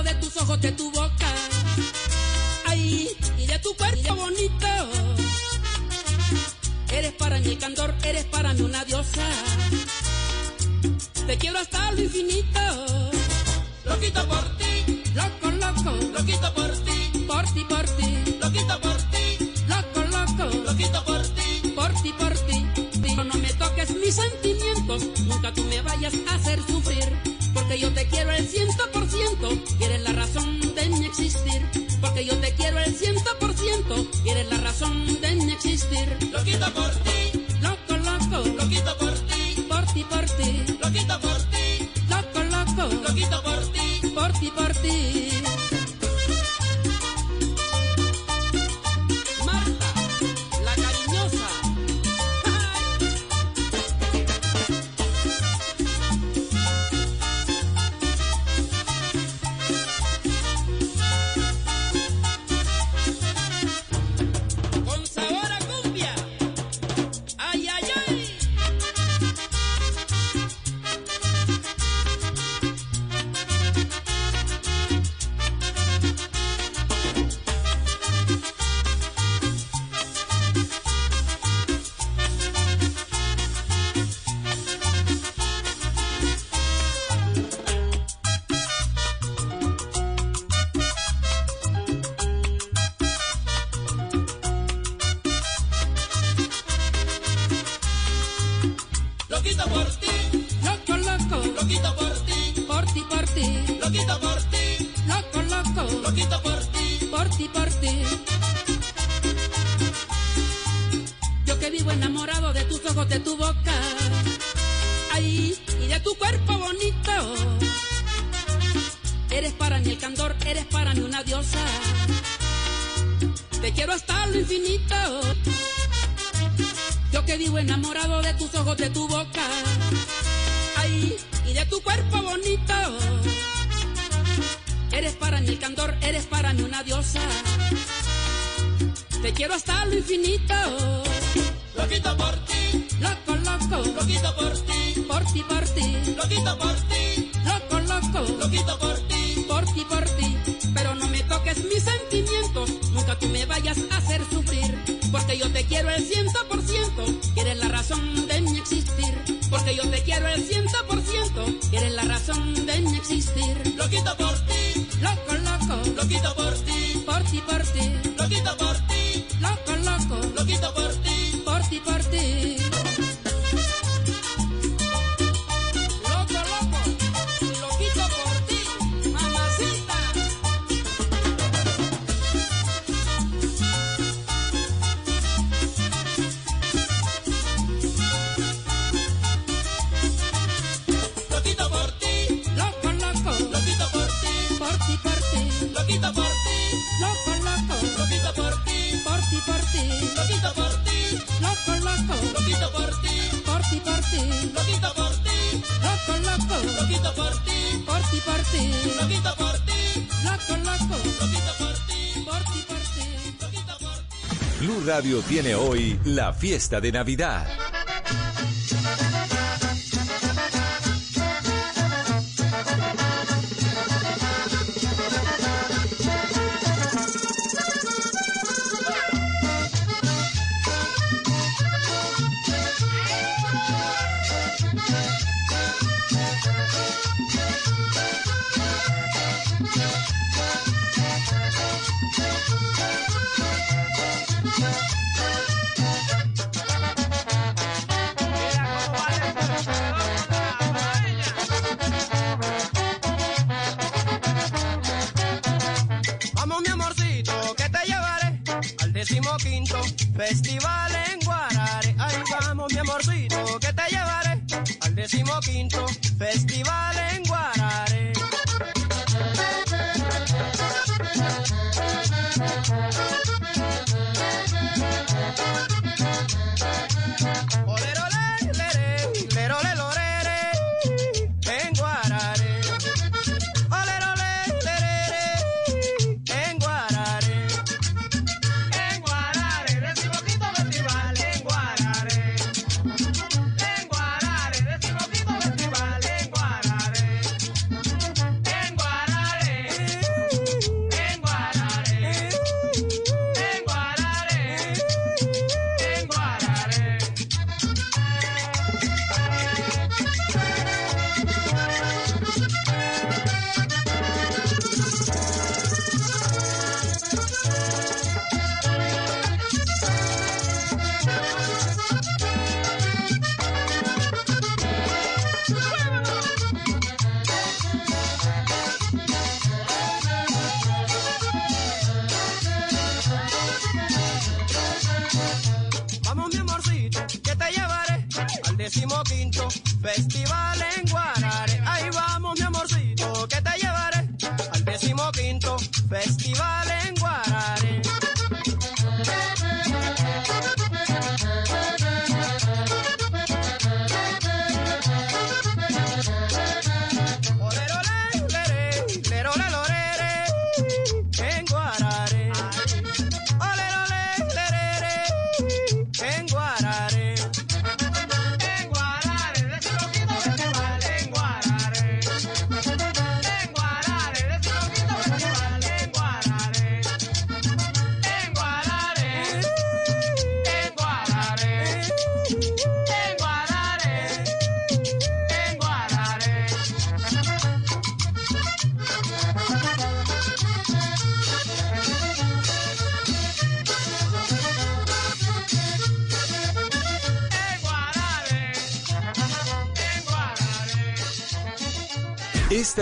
Radio tiene hoy la fiesta de Navidad.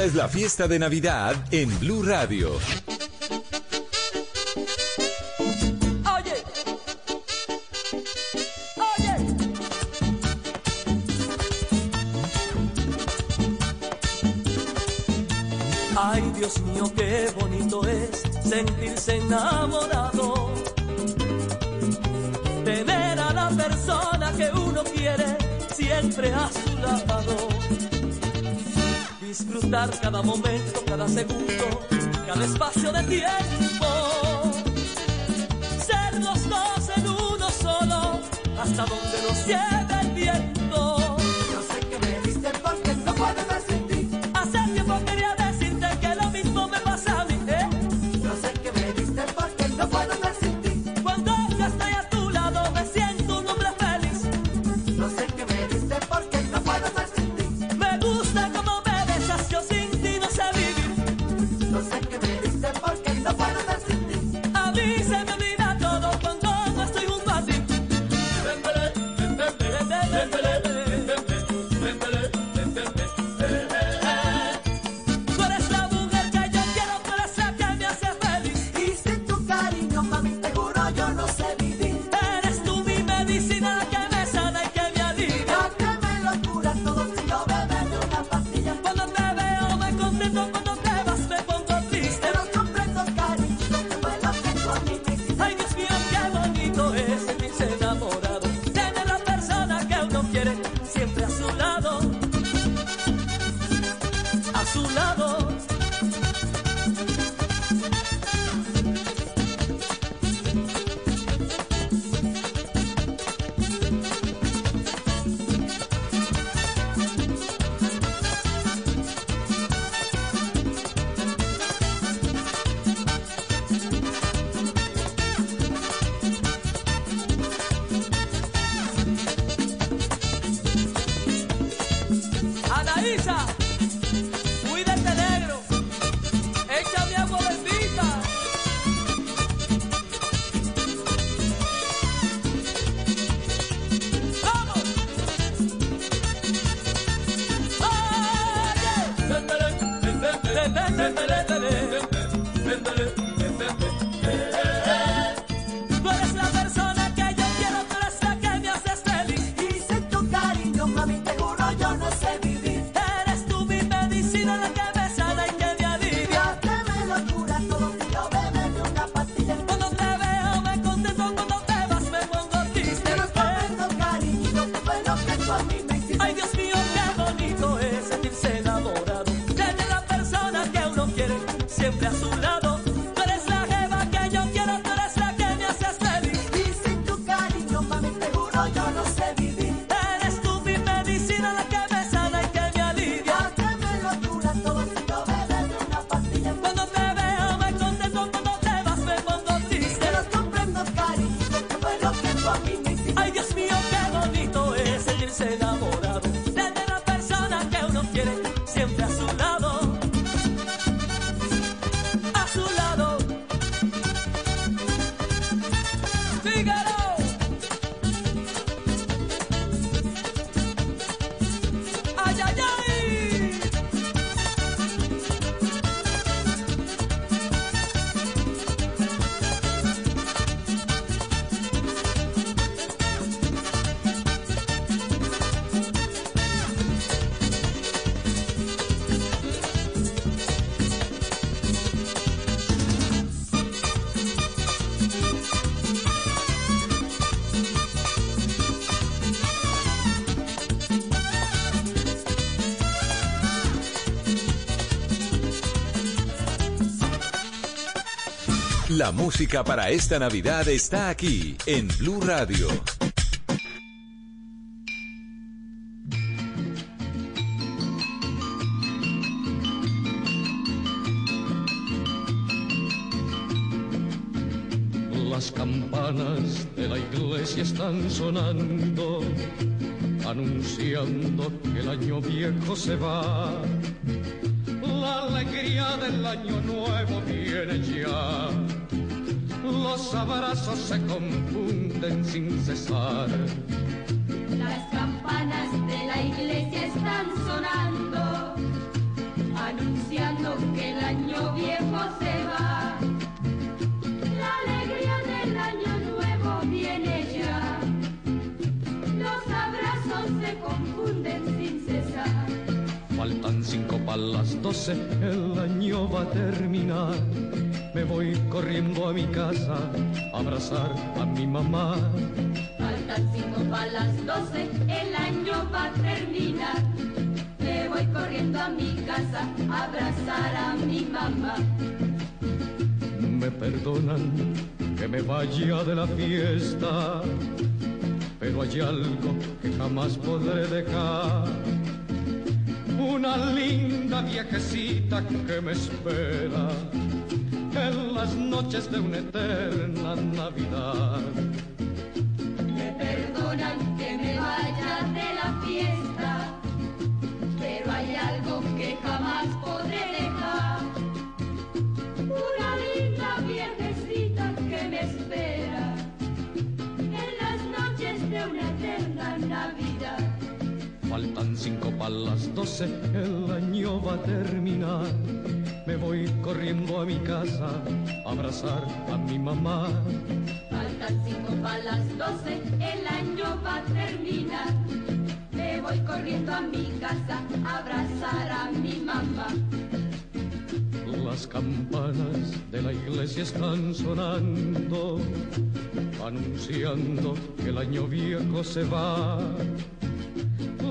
Es la fiesta de Navidad en Blue Radio. Ay Dios mío, qué bonito es sentirse enamorado. Tener a la persona que uno quiere siempre a su lado disfrutar cada momento, cada segundo, cada espacio de tiempo. Ser los dos en uno solo, hasta donde nos lleve el viento. La música para esta Navidad está aquí en Blue Radio. Las campanas de la iglesia están sonando, anunciando que el año viejo se va. Cesar. Las campanas de la iglesia están sonando, anunciando que el año viejo se va. La alegría del año nuevo viene ya. Los abrazos se confunden sin cesar. Faltan cinco para las doce, el año va a terminar. Me voy corriendo a mi casa a abrazar a mi mamá. Faltan cinco para las doce, el año va a terminar. Me voy corriendo a mi casa a abrazar a mi mamá. Me perdonan que me vaya de la fiesta, pero hay algo que jamás podré dejar. Una linda viejecita que me espera en las noches de una eterna Navidad. El año va a terminar. Me voy corriendo a mi casa a abrazar a mi mamá. Faltan cinco para las doce, el año va a terminar. Me voy corriendo a mi casa a abrazar a mi mamá. Las campanas de la iglesia están sonando, anunciando que el año viejo se va.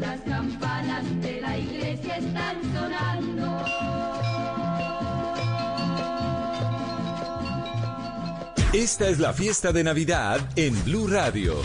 Las campanas de la iglesia están sonando. Esta es la fiesta de Navidad en Blue Radio.